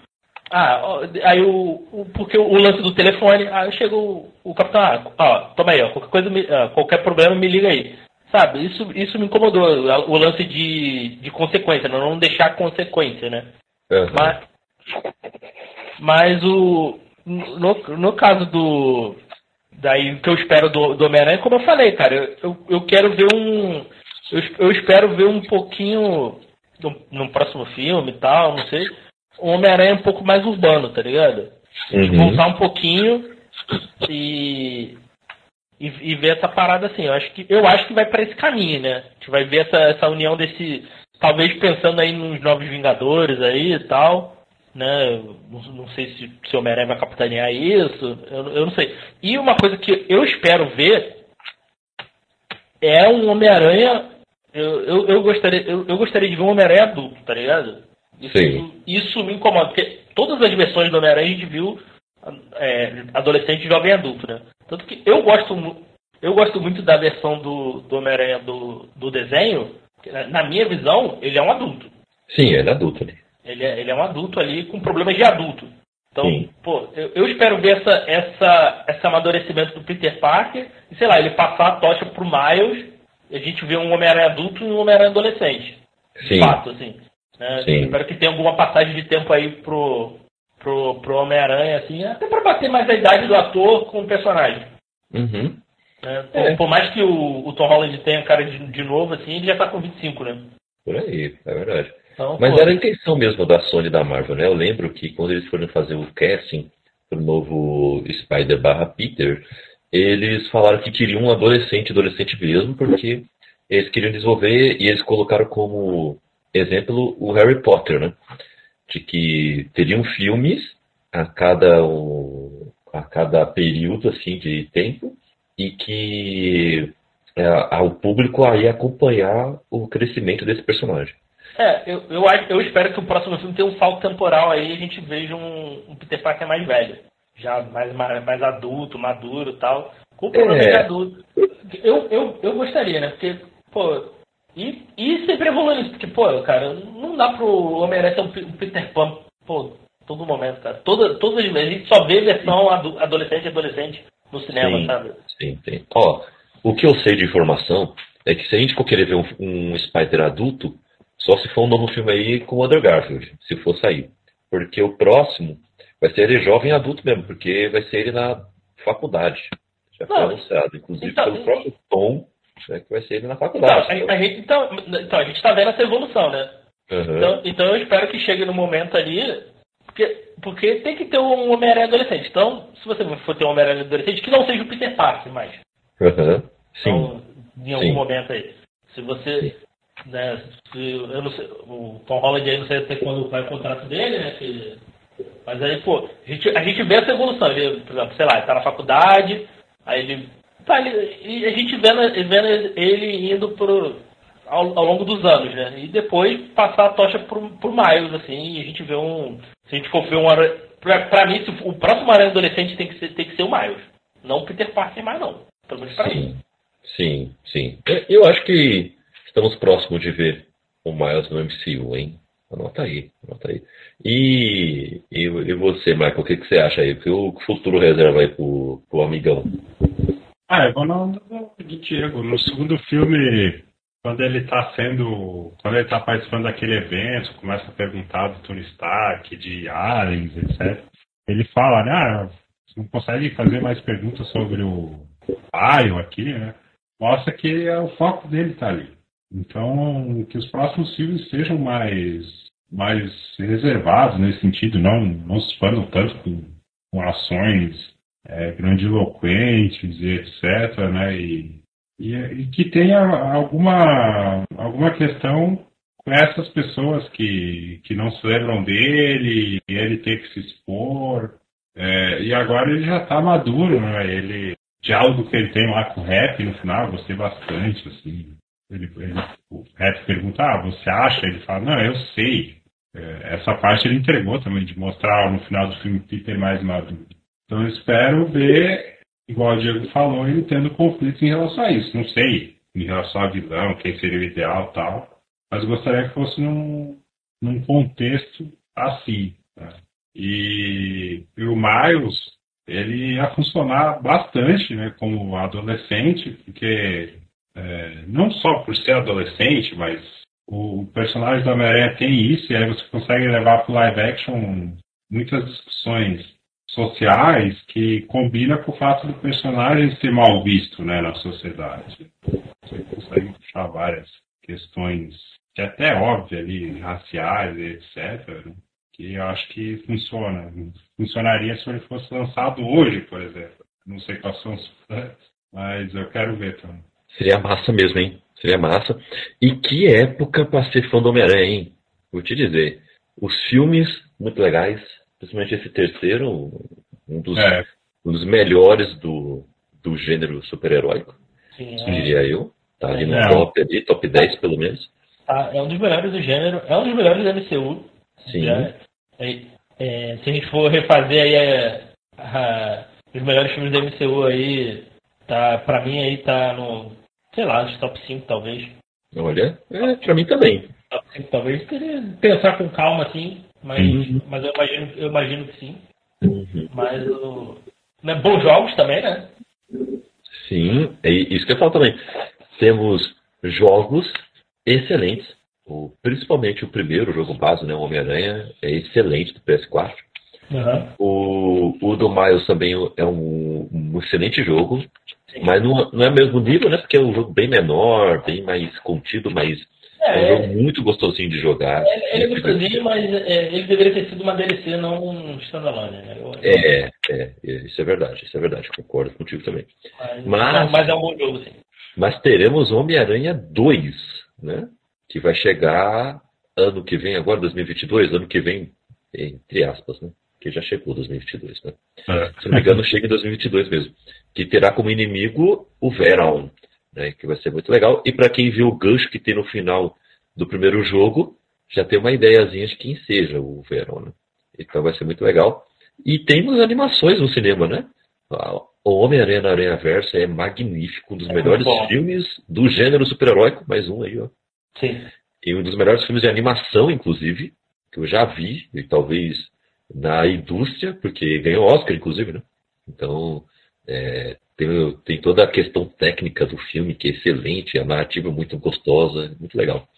ah, aí o, o- porque o lance do telefone, aí chega o, o capitão, ah, ó, toma aí, ó, qualquer coisa, me- ah, qualquer problema me liga aí. Sabe, isso, isso me incomodou, o lance de, de consequência, não deixar consequência, né? Aham. Mas, mas o no, no caso do daí o que eu espero do, do Homem-Aranha, como eu falei, cara, eu, eu, eu quero ver um eu, eu espero ver um pouquinho no, no próximo filme e tal, não sei, um Homem-Aranha um pouco mais urbano, tá ligado? Uhum. Voltar um pouquinho e, e e ver essa parada assim. Eu acho que eu acho que vai para esse caminho, né? A gente vai ver essa, essa união desse talvez pensando aí nos novos Vingadores aí e tal, né? Não, não sei se, se o Homem-Aranha vai capitanear isso, eu, eu não sei. E uma coisa que eu espero ver é um Homem-Aranha. Eu, eu, eu gostaria, eu, eu gostaria de ver um Homem-Aranha adulto, tá ligado? Isso, Sim. isso me incomoda, porque todas as versões do Homem-Aranha a gente viu é, adolescente, jovem e adulto, né? Tanto que eu gosto, eu gosto muito da versão do, do Homem-Aranha do, do desenho, na- na minha visão, ele é um adulto. Sim, ele é adulto ali. Ele é, ele é um adulto ali com problemas de adulto. Então, Sim. pô, eu, eu espero ver essa, essa, esse amadurecimento do Peter Parker e, sei lá, ele passar a tocha pro Miles e a gente vê um Homem-Aranha adulto e um Homem-Aranha adolescente. De Sim. fato, assim. né? Sim. Espero que tenha alguma passagem de tempo aí pro, pro, pro Homem-Aranha, assim, até pra bater mais a idade do ator com o personagem. Uhum. né? Por, É. por mais que o, o Tom Holland tenha cara de, de novo, assim, ele já tá com 25, né? Por aí, é verdade. Então, Mas pô, era a intenção mesmo da Sony e da Marvel, né? Eu lembro que quando eles foram fazer o casting pro novo Spider barra Peter, eles falaram que queriam um adolescente, adolescente mesmo, porque eles queriam desenvolver e eles colocaram como exemplo o Harry Potter, né? De que teriam filmes a cada, um- a cada período assim de tempo e que é, a- o público aí acompanhar o crescimento desse personagem. É, eu, eu, eu espero que o próximo filme tenha um salto temporal aí e a gente veja um, um Peter Parker mais velho. Já mais, mais, mais adulto, maduro e tal. Com problema É. de adulto. Eu, eu, eu gostaria, né? Porque, pô. E, e sempre evoluindo isso, porque, pô, cara, não dá pro Homem-Aranha ser um Pe- Peter Pan, pô, todo momento, cara. Toda, todas as vezes a gente só vê versão adu- adolescente e adolescente no cinema, Sim. sabe? Sim, tem. Ó, o que eu sei de informação é que se a gente for querer ver um, um Spider adulto, só se for um novo filme aí com o Andrew Garfield, se for sair. Porque o próximo vai ser ele jovem adulto mesmo, porque vai ser ele na faculdade. Já foi Não, anunciado, inclusive então, pelo próprio Tom, né, que vai ser ele na Então, faculdade. a, a gente, então, então, a gente tá vendo essa evolução, né? Aham. Então, então eu espero que chegue no momento ali, porque, porque tem que ter um Homem-Aranha adolescente. Então, se você for ter um Homem-Aranha adolescente, que não seja o Peter Parker mais. Aham. Sim. Então, em algum Sim. momento aí. Se você. Né, se, eu não sei, o Tom Holland aí não sei até quando vai o contrato dele, né? que- mas aí, pô, a gente, a gente vê essa evolução. Ele, por exemplo, sei lá, ele tá na faculdade, aí ele. Tá, ele e a gente vendo, vendo ele indo pro, ao, ao longo dos anos, né? E depois passar a tocha pro, pro Miles, assim, e a gente vê um. Se a gente for ver um, pra, pra mim, o próximo Aranha Adolescente tem que ser, tem que ser o Miles. Não o Peter Parker mais, não. Pelo menos pra sim, mim. sim, sim. Eu acho que estamos próximos de ver o Miles no MCU, hein? Anota aí, anota aí. E, e, e você, Michael, o que, que você acha aí? Que o futuro reserva aí pro, pro amigão? Ah, eu vou no, no, do Diego. No segundo filme, quando ele tá sendo. Quando ele tá participando daquele evento, começa a perguntar do Tony Stark, de aliens, etc. Ele fala, né? Ah, você não consegue fazer mais perguntas sobre o Ion aqui, né? Mostra que é o foco dele tá ali. Então, que os próximos filmes sejam mais, mais reservados nesse sentido, não, não se expandam tanto com, com ações é, grandiloquentes e etc. Né? E, e, e, que tenha alguma, alguma questão com essas pessoas que, que não se lembram dele, e ele tem que se expor. É, e agora ele já está maduro, né? Ele, diálogo que ele tem lá com o rap no final, gostei bastante, assim. Ele, ele, o rap pergunta, ah, você acha? Ele fala, não, eu sei. É, essa parte ele entregou também, de mostrar no final do filme Peter mais maduro. Então eu espero ver, igual o Diego falou, ele tendo conflitos em relação a isso. Não sei, em relação a vilão, quem seria o ideal tal. Mas gostaria que fosse num, num contexto assim. Né? E, e o Miles, ele ia funcionar bastante né, como adolescente, porque é, não só por ser adolescente, mas o personagem da Homem-Aranha tem isso, e aí você consegue levar para o live action muitas discussões sociais que combina com o fato do personagem ser mal visto né, na sociedade. Você consegue puxar várias questões que é até óbvio ali, raciais, etc., né, que eu acho que funciona. Funcionaria se ele fosse lançado hoje, por exemplo. Não sei quais são os planos, mas eu quero ver também. Seria massa mesmo, hein? Seria massa. E que época para ser fã do Homem-Aranha, hein? Vou te dizer. Os filmes, muito legais. Principalmente esse terceiro, um dos, é. um dos melhores do, do gênero super-heróico. Diria eu. Tá ali no é. top ali, top 10 pelo menos. Ah, é um dos melhores do gênero. É um dos melhores do MCU. Sim. É, é, se a gente for refazer aí é, os melhores filmes do MCU aí, tá, pra mim aí tá no sei lá, os top 5 talvez. Olha, é, pra mim também. Top 5 talvez. Teria pensar com calma assim, mas, uhum. mas eu, imagino, eu imagino que sim. Uhum. Mas o. Né, bons jogos também, né? Sim, é isso que eu falo também. Temos jogos excelentes. O, principalmente o primeiro jogo base, né? O Homem-Aranha, é excelente do PS4. Uhum. O, o do Miles também é um, um excelente jogo. Mas não, não é o mesmo nível, né? Porque é um jogo bem menor, bem mais contido, mas é, é um jogo muito gostosinho de jogar. É, ele é gostosinho, mas é, ele deveria ter sido uma DLC, não um standalone, né? Eu, é, é, isso é verdade, isso é verdade, concordo contigo também. Mas, mas, mas é um bom jogo, sim. Mas teremos Homem-Aranha 2, né? Que vai chegar ano que vem, agora 2022, ano que vem, entre aspas, né? Que já chegou 2022, né? É. Se não me engano, chega em 2022 mesmo que terá como inimigo o Veron, né, que vai ser muito legal. E para quem viu o gancho que tem no final do primeiro jogo, já tem uma ideiazinha de quem seja o Veron. Né? Então vai ser muito legal. E temos animações no cinema, né? O Homem-Aranha na Aranha Versa é magnífico, um dos é melhores filmes do gênero super-heróico, mais um aí, ó. Sim. E um dos melhores filmes de animação, inclusive, que eu já vi, e talvez na indústria, porque ganhou Oscar, inclusive, né? Então, é, tem, tem, toda a questão técnica do filme, que é excelente, a narrativa é muito gostosa, muito legal.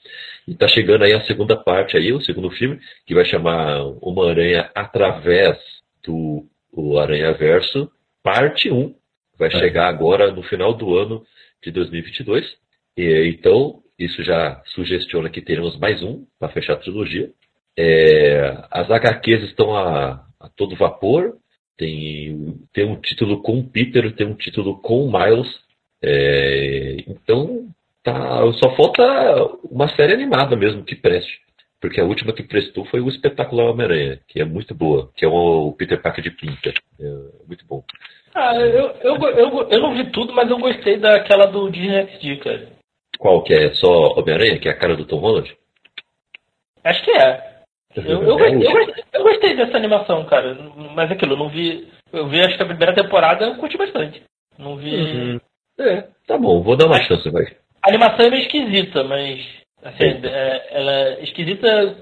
E está chegando aí a segunda parte aí, o segundo filme, que vai chamar Uma Aranha através do o Aranha Verso, parte 1. Vai é. chegar agora no final do ano de 2022. E, então, isso já sugestiona que teremos mais um para fechar a trilogia. É, as HQs estão a, a todo vapor. Tem, tem um título com o Peter, tem um título com o Miles. É, então, tá, só falta uma série animada mesmo que preste. Porque a última que prestou foi o Espetacular Homem-Aranha, que é muito boa, que é o Peter Parker de Pinta. É muito bom. Ah, eu, eu, eu, eu não vi tudo, mas eu gostei daquela do Disney cara. Qual que é? Só Homem-Aranha, que é a cara do Tom Holland? Acho que é. Eu, eu, eu, gostei, eu, gostei, dessa animação, cara. Mas aquilo, eu não vi. Eu vi acho que a primeira temporada eu curti bastante. Não vi. Uhum. É, tá bom, vou dar uma chance, vai. A animação é meio esquisita, mas. Assim, é, ela é esquisita.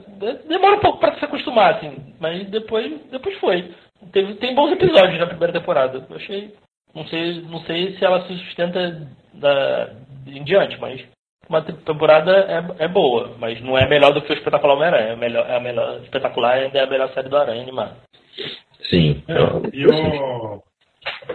Demora um pouco pra se acostumar, assim. Mas depois, depois foi. Teve, tem bons episódios na primeira temporada. Eu achei. Não sei, não sei se ela se sustenta da, em diante, mas uma temporada é, é boa, mas não é melhor do que o Espetacular Homem-Aranha. É, melhor, é a melhor, Espetacular ainda é a melhor série do Aranha animada. Sim. É, e o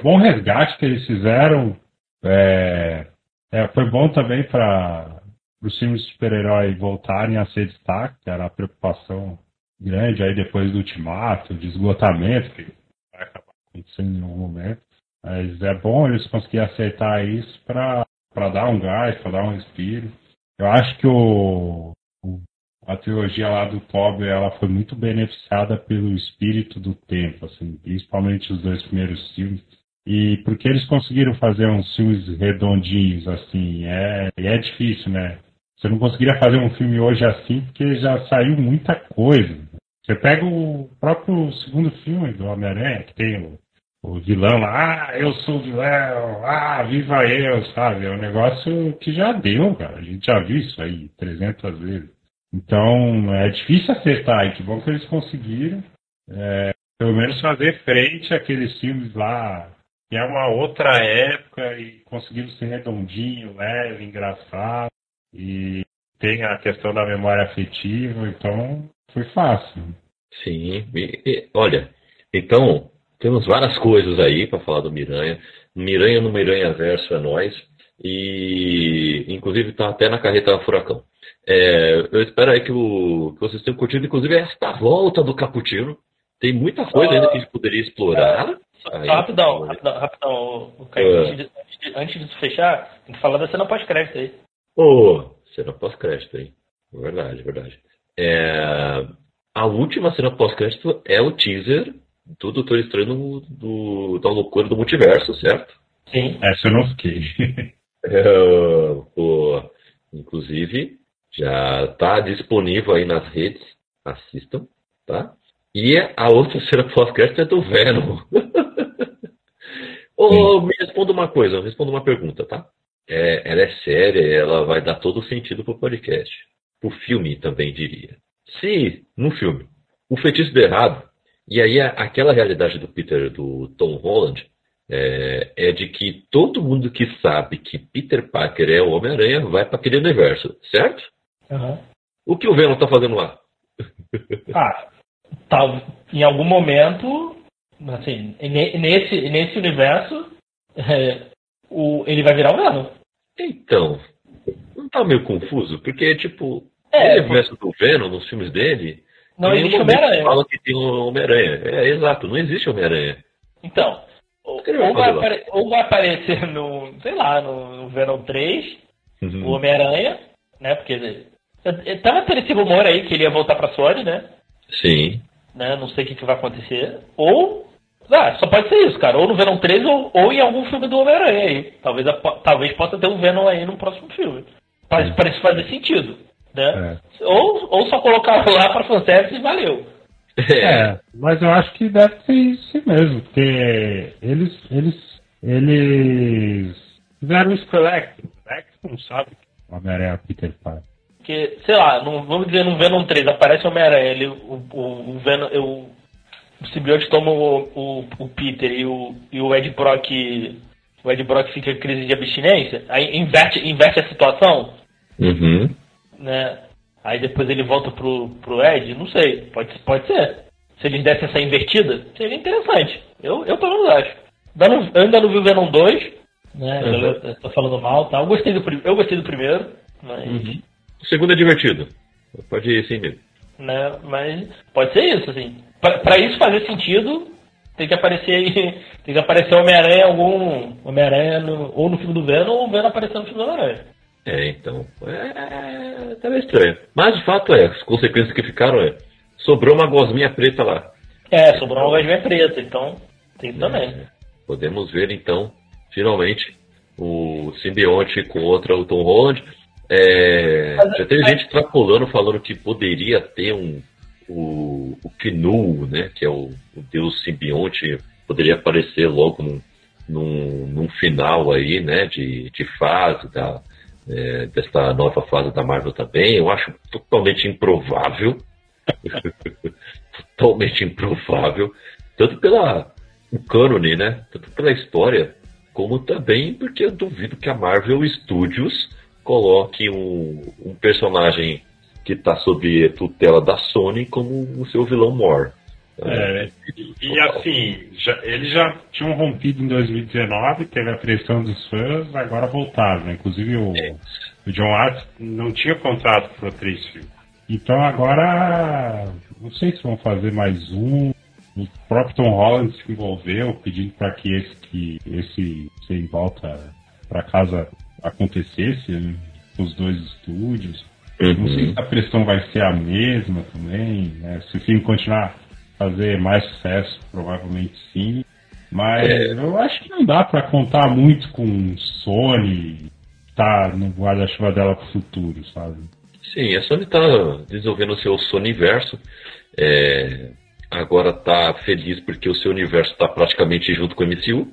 bom resgate que eles fizeram é, é, foi bom também para os filmes de super-herói voltarem a ser destaque, que era a preocupação grande aí depois do ultimato, de esgotamento, que vai acabar acontecendo em algum momento. Mas é bom eles conseguirem aceitar isso para dar um gás, para dar um respiro. Eu acho que o, o, a trilogia lá do Toby ela foi muito beneficiada pelo espírito do tempo, assim, principalmente os dois primeiros filmes. E porque eles conseguiram fazer uns filmes redondinhos, assim, é, é difícil, né? Você não conseguiria fazer um filme hoje assim, porque já saiu muita coisa. Você pega o próprio segundo filme do Homem-Aranha, que tem o o vilão lá, ah, eu sou o vilão, ah, viva eu, sabe? É um negócio que já deu, cara. A gente já viu isso aí 300 vezes. Então, é difícil acertar, e que bom que eles conseguiram, é, pelo menos fazer frente àqueles filmes lá, que é uma outra época, e conseguiram ser redondinho, leve, engraçado, e tem a questão da memória afetiva, então foi fácil. Sim, e, e, olha, então temos várias coisas aí para falar do Miranha. Miranha no Miranha Verso é nós. E inclusive está até na carreta Furacão. É, eu espero aí que, o, que, vocês tenham curtido, inclusive, esta volta do Caputino. Tem muita coisa ainda que a gente poderia explorar. É, aí, rapidão, rapidão, rapidão, é. antes, de, antes, de, fechar, tem que falar da cena pós-crédito aí. Ô, oh, cena pós-crédito aí. Verdade, verdade. É, a última cena pós-crédito é o teaser do Doutor Estranho do, da loucura do multiverso, certo? Sim. Essa eu não fiquei. *laughs* é, pô, inclusive, já está disponível aí nas redes. Assistam, tá? E a outra cena pós-crédito é do Venom. *laughs* oh, me responda uma coisa, responda uma pergunta, tá? É, ela é séria, ela vai dar todo o sentido pro podcast. Pro filme também diria. Se, no filme, o feitiço der errado, e aí aquela realidade do Peter, do Tom Holland, é, é, de que todo mundo que sabe que Peter Parker é o Homem-Aranha vai para aquele universo, certo? Uhum. O que o Venom tá fazendo lá? *laughs* Ah, tá, em algum momento, assim, nesse, nesse universo, é, o, ele vai virar o Venom. Então, não tá meio confuso? Porque, tipo, é, o universo do Venom, nos filmes dele, não existe Homem-Aranha. Fala que tem um Homem-Aranha. É, exato, não existe Homem-Aranha. Então, ou, ou, vai apare... ou, vai aparecer no, sei lá, no, Venom 3, uhum. o Homem-Aranha, né? Porque tava tendo esse rumor aí que ele ia voltar pra Sony, né? Sim. Né? Não sei o que, que vai acontecer. Ou. Ah, só pode ser isso, cara. Ou no Venom 3 ou, ou em algum filme do Homem-Aranha aí. Talvez, talvez possa ter um Venom aí no próximo filme. Mas parece fazer sentido. Né? É. Ou, ou só colocar lá para fanservice e valeu. É, mas eu acho que deve ser isso mesmo, porque eles, eles, eles fizeram isso com o não sabe o Homem-Aranha é Peter Parker. Porque, sei lá, não, vamos dizer no Venom 3, aparece o Homem-Aranha, ele, o, o, o, Venom, o, o simbionte toma o, o, o, Peter e o, e o Ed Brock o Ed Brock fica em crise de abstinência, aí inverte, inverte a situação. Uhum né? Aí depois ele volta pro, pro Ed, não sei, pode, pode ser. Se eles dessem essa invertida, seria interessante. Eu, eu pelo menos acho. Eu ainda não vi o Venom 2, né? Uhum. Eu, eu tô falando mal, tá? Eu gostei do, eu gostei do primeiro, mas. Uhum. O segundo é divertido. Pode ir sem medo. Né? Mas pode ser isso, assim. Pra, pra isso fazer sentido, tem que aparecer aí. *laughs* Tem que aparecer Homem-Aranha algum. Homem-Aranha ou no filme do Venom ou o Venom aparecendo no filme do Homem-Aranha. É, então. É, tá meio estranho. Mas de fato é, as consequências que ficaram é. Sobrou uma gosminha preta lá. É, sobrou uma gosminha preta, então tem também. É, podemos ver então, finalmente, o simbionte contra o Tom Holland. É, já teve gente extrapolando, falando que poderia ter um, o, o Knu, né, que é o, o deus simbionte, poderia aparecer logo num, num, num final aí, né, de, de fase da, é, desta nova fase da Marvel também. Eu acho totalmente improvável, *laughs* totalmente improvável, tanto pela cânone, né, tanto pela história, como também porque eu duvido que a Marvel Studios coloque um, um personagem que está sob tutela da Sony como o seu vilão mor. É, e, assim, já, eles já tinham rompido em 2019, teve a pressão dos fãs, agora voltaram, né? Inclusive o, é. o John Watts não tinha contrato para três filmes. Então agora, não sei se vão fazer mais um. O próprio Tom Holland se envolveu, pedindo para que esse, que esse sem volta para casa acontecesse, né? os dois estúdios. Uhum. Não sei se a pressão vai ser a mesma também, né? Se o filme continuar fazer mais sucesso, provavelmente sim. Mas é. eu acho que não dá para contar muito com Sony tá no guarda-chuva dela pro futuro, sabe? Sim, a Sony está desenvolvendo o seu Sonyverso. É, agora está feliz porque o seu universo está praticamente junto com o MCU.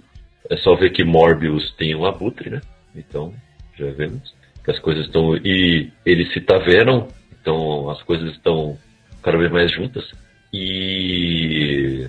É só ver que Morbius tem um abutre, né? Então, já vemos que as coisas estão. E eles se taveram, então as coisas estão cada vez mais juntas. E.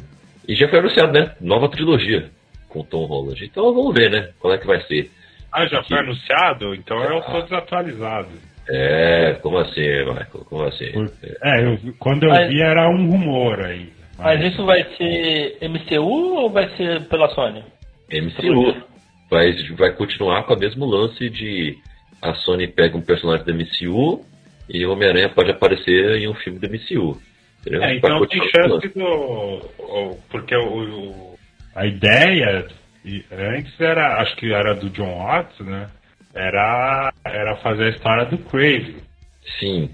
E já foi anunciado, né? Nova trilogia com Tom Holland. Então vamos ver, né? Qual é que vai ser. Ah, já foi anunciado? Então eu estou desatualizado. É, como assim, Michael? Como assim? Por... É, eu, quando eu mas, vi era um rumor aí. Mas... mas isso vai ser MCU ou vai ser pela Sony? MCU. Vai, vai continuar com o mesmo lance de a Sony pega um personagem da MCU e o Homem-Aranha pode aparecer em um filme da MCU. Entendeu? É, então tem chance do. Porque o, a ideia antes era, acho que era do John Watts, né? Era, era fazer a história do Craven. Sim,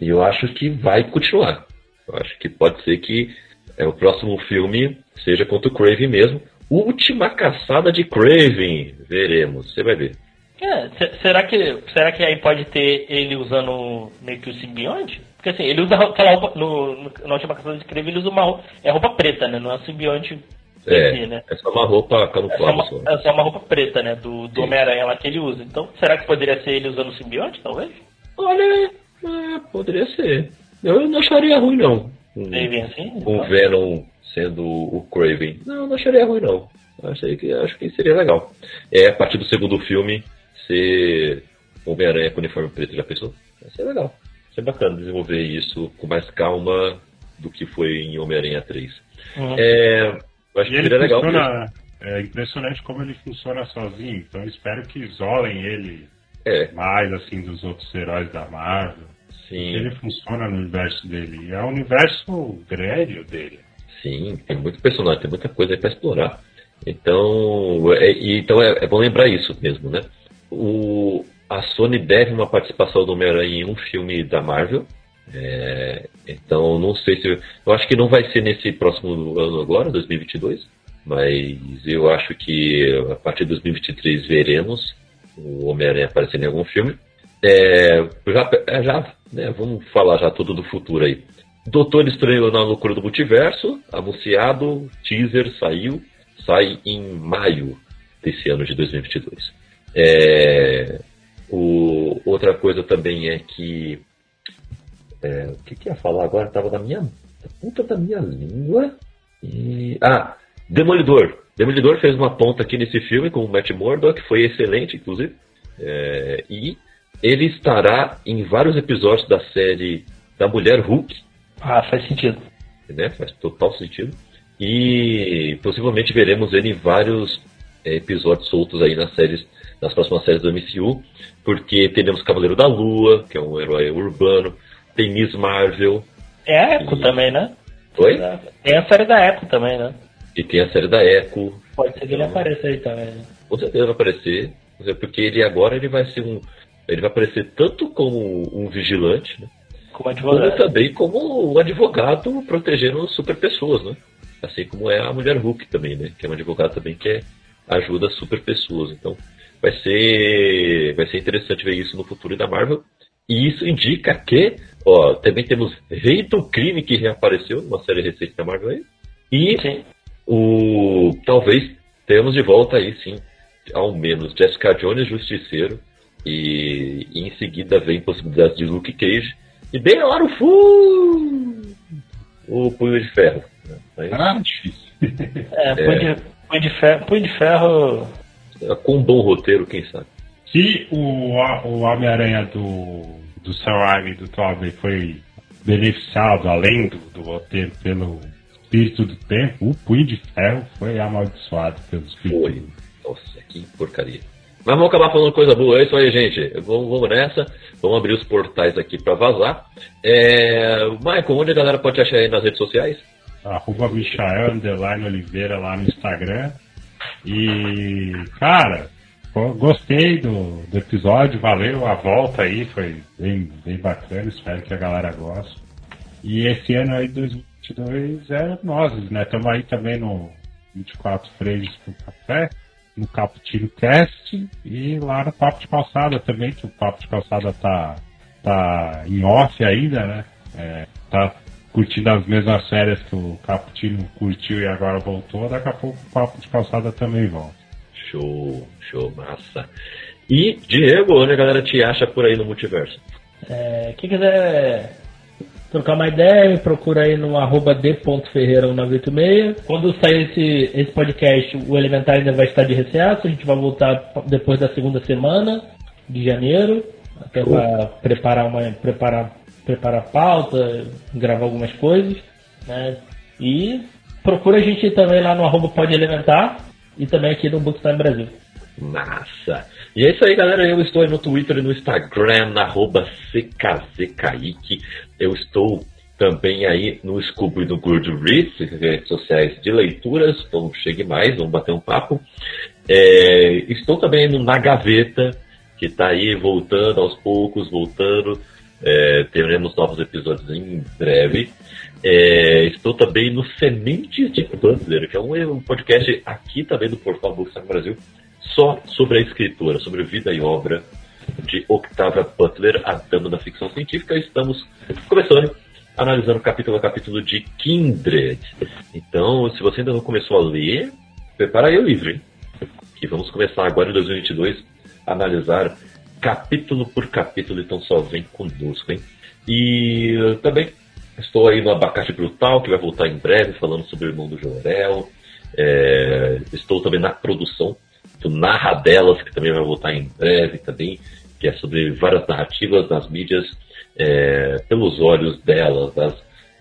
e eu acho que vai continuar. Eu acho que pode ser que é, o próximo filme seja contra o Craven mesmo. Última caçada de Craven, veremos, você vai ver. É, será que será que aí pode ter ele usando meio que o simbionte? Porque assim, ele usa aquela roupa no, na última caçada de Craven ele usa uma roupa, é roupa preta, né? Não é simbionte é, si, né? é só uma roupa camuflada. É só uma, é só uma roupa preta, né? Do, do Homem-Aranha lá que ele usa. Então, será que poderia ser ele usando o simbionte, talvez? Olha, é, poderia ser. Eu não acharia ruim, não. Um, assim? Um então? Venom sendo o Craven. Não, não acharia ruim, não. Achei que, acho que seria legal. É, a partir do segundo filme, ser Homem-Aranha com uniforme preto, já pensou? Vai ser legal. Ser bacana desenvolver isso com mais calma do que foi em Homem-Aranha 3. Uhum. É, eu acho e que seria legal. Funciona, é impressionante como ele funciona sozinho, então espero que isolem ele é. mais assim dos outros heróis da Marvel. Sim. Ele funciona no universo dele. É um universo grande dele. Sim, tem muito personagem, tem muita coisa aí pra explorar. Então, é, então é, é, bom lembrar isso mesmo, né? O, a Sony deve uma participação do Homem-Aranha em um filme da Marvel. É, então, não sei se. Eu acho que não vai ser nesse próximo ano agora, 2022. Mas eu acho que a partir de 2023 veremos o Homem-Aranha aparecendo em algum filme. É, já, já né, vamos falar já tudo do futuro aí. Doutor Estranho na Loucura do Multiverso, anunciado, teaser saiu, sai em maio desse ano de 2022. É, o, outra coisa também é que. É, o que, que ia falar agora? Estava na minha. Ponta da minha língua. E, ah, Demolidor. Demolidor fez uma ponta aqui nesse filme com o Matt Murdock, foi excelente, inclusive. É, e ele estará em vários episódios da série da Mulher Hulk. Ah, faz sentido. Né? Faz total sentido. E possivelmente veremos ele em vários é, episódios soltos aí nas séries nas próximas séries do MCU, porque teremos Cavaleiro da Lua, que é um herói urbano, tem Miss Marvel. É a Echo e... também, né? Oi? Tem a série da Echo também, né? E tem a série da Echo. Pode ser que ele apareça aí também. Né? Com certeza vai aparecer, porque ele agora ele vai ser um. Ele vai aparecer tanto como um vigilante, né? Como advogado. Como também como um advogado protegendo super pessoas, né? Assim como é a mulher Hulk também, né? Que é um advogado também que é, ajuda super pessoas. Então, vai ser vai ser interessante ver isso no futuro da Marvel. E isso indica que, ó, também temos Rei do Crime que reapareceu numa série recente da Marvel. E Sim. o talvez temos de volta aí sim, ao menos Jessica Jones Justiceiro e, e em seguida vem possibilidades de Luke Cage e bem lá no fundo o Punho de Ferro. né? Aí, Ah, difícil. É, Punho, De, punho, de ferro, punho de ferro. Com um bom roteiro, quem sabe. Se o, o Homem-Aranha do, do Sam Raimi e do Tobey foi beneficiado, além do, do roteiro, pelo espírito do tempo, o Punho de Ferro foi amaldiçoado pelo espírito Foi. Nossa, que porcaria. Mas vamos acabar falando coisa boa. É isso aí, gente. Vamos, vamos nessa. Vamos abrir os portais aqui pra vazar. É... Michael, onde a galera pode te achar aí nas redes sociais? arroba Michael Underline Oliveira lá no Instagram. E, cara, gostei do, do episódio, valeu a volta aí, foi bem, bem bacana, espero que a galera goste. E esse ano aí, 2022, é nós, né? Estamos aí também no 24 Freios com Café, no Caputino Cast e lá no Papo de Calçada também, que o Papo de Calçada tá, tá em off ainda, né? É, tá curtindo as mesmas férias que o Caputino curtiu e agora voltou, daqui a pouco o Papo de Calçada também volta. Show, show, massa. E, Diego, onde a galera te acha por aí no multiverso? É, quem quiser trocar uma ideia, me procura aí no arroba d.ferreira1986. Quando sair esse, esse podcast, o Elementar ainda vai estar de recesso. A gente vai voltar depois da segunda semana de janeiro, até para preparar uma preparar preparar pauta, gravar algumas coisas, né? E procura a gente também lá no arroba pode elementar e também aqui no Bookstime Brasil. Massa! E é isso aí, galera. Eu estou aí no Twitter e no Instagram, na arroba CKZKaique. Eu estou também aí no Scooby e no Goodreads, redes sociais de leituras. Então chegue mais, vamos bater um papo. É, estou também no Na Gaveta, que está aí voltando aos poucos, voltando. É, teremos novos episódios em breve. É, estou também no Sementes de Butler, que é um, um podcast aqui também do Portal Bookstime Brasil, só sobre a escritora, sobre vida e obra de Octavia Butler, a dama da ficção científica. Estamos começando, analisando capítulo a capítulo de Kindred. Então, se você ainda não começou a ler, prepara aí o livro, hein? Que vamos começar agora em 2022 a analisar capítulo por capítulo, então só vem conosco, hein? E também estou aí no Abacate Brutal, que vai voltar em breve, falando sobre o irmão do Jorel. É, estou também na produção do Narra Delas, que também vai voltar em breve também, que é sobre várias narrativas nas mídias, é, pelos olhos delas, das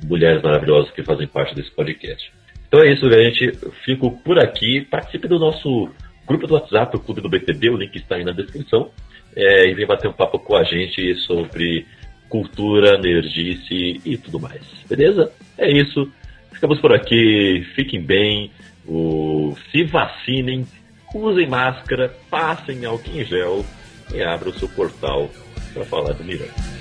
mulheres maravilhosas que fazem parte desse podcast. Então é isso, gente. Fico por aqui. Participe do nosso grupo do WhatsApp, o Clube do BTB, o link está aí na descrição. É, e vem bater um papo com a gente sobre cultura, nerdice e tudo mais. Beleza? É isso. Ficamos por aqui. Fiquem bem. O... Se vacinem. Usem máscara. Passem álcool em gel. E abra o seu portal para falar do Miranda.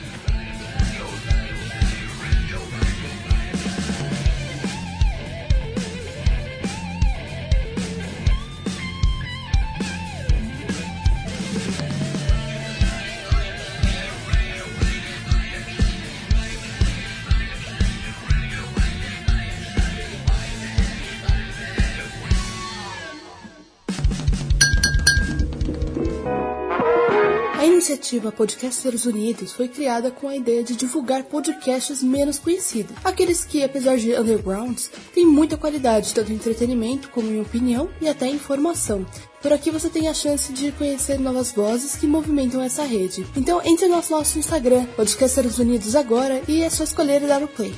Iniciativa Podcasters Unidos foi criada com a ideia de divulgar podcasts menos conhecidos, aqueles que, apesar de undergrounds, têm muita qualidade, tanto em entretenimento como em opinião e até informação. Por aqui você tem a chance de conhecer novas vozes que movimentam essa rede. Então entre no nosso Instagram, Podcasters Unidos agora, e é só escolher e dar o play.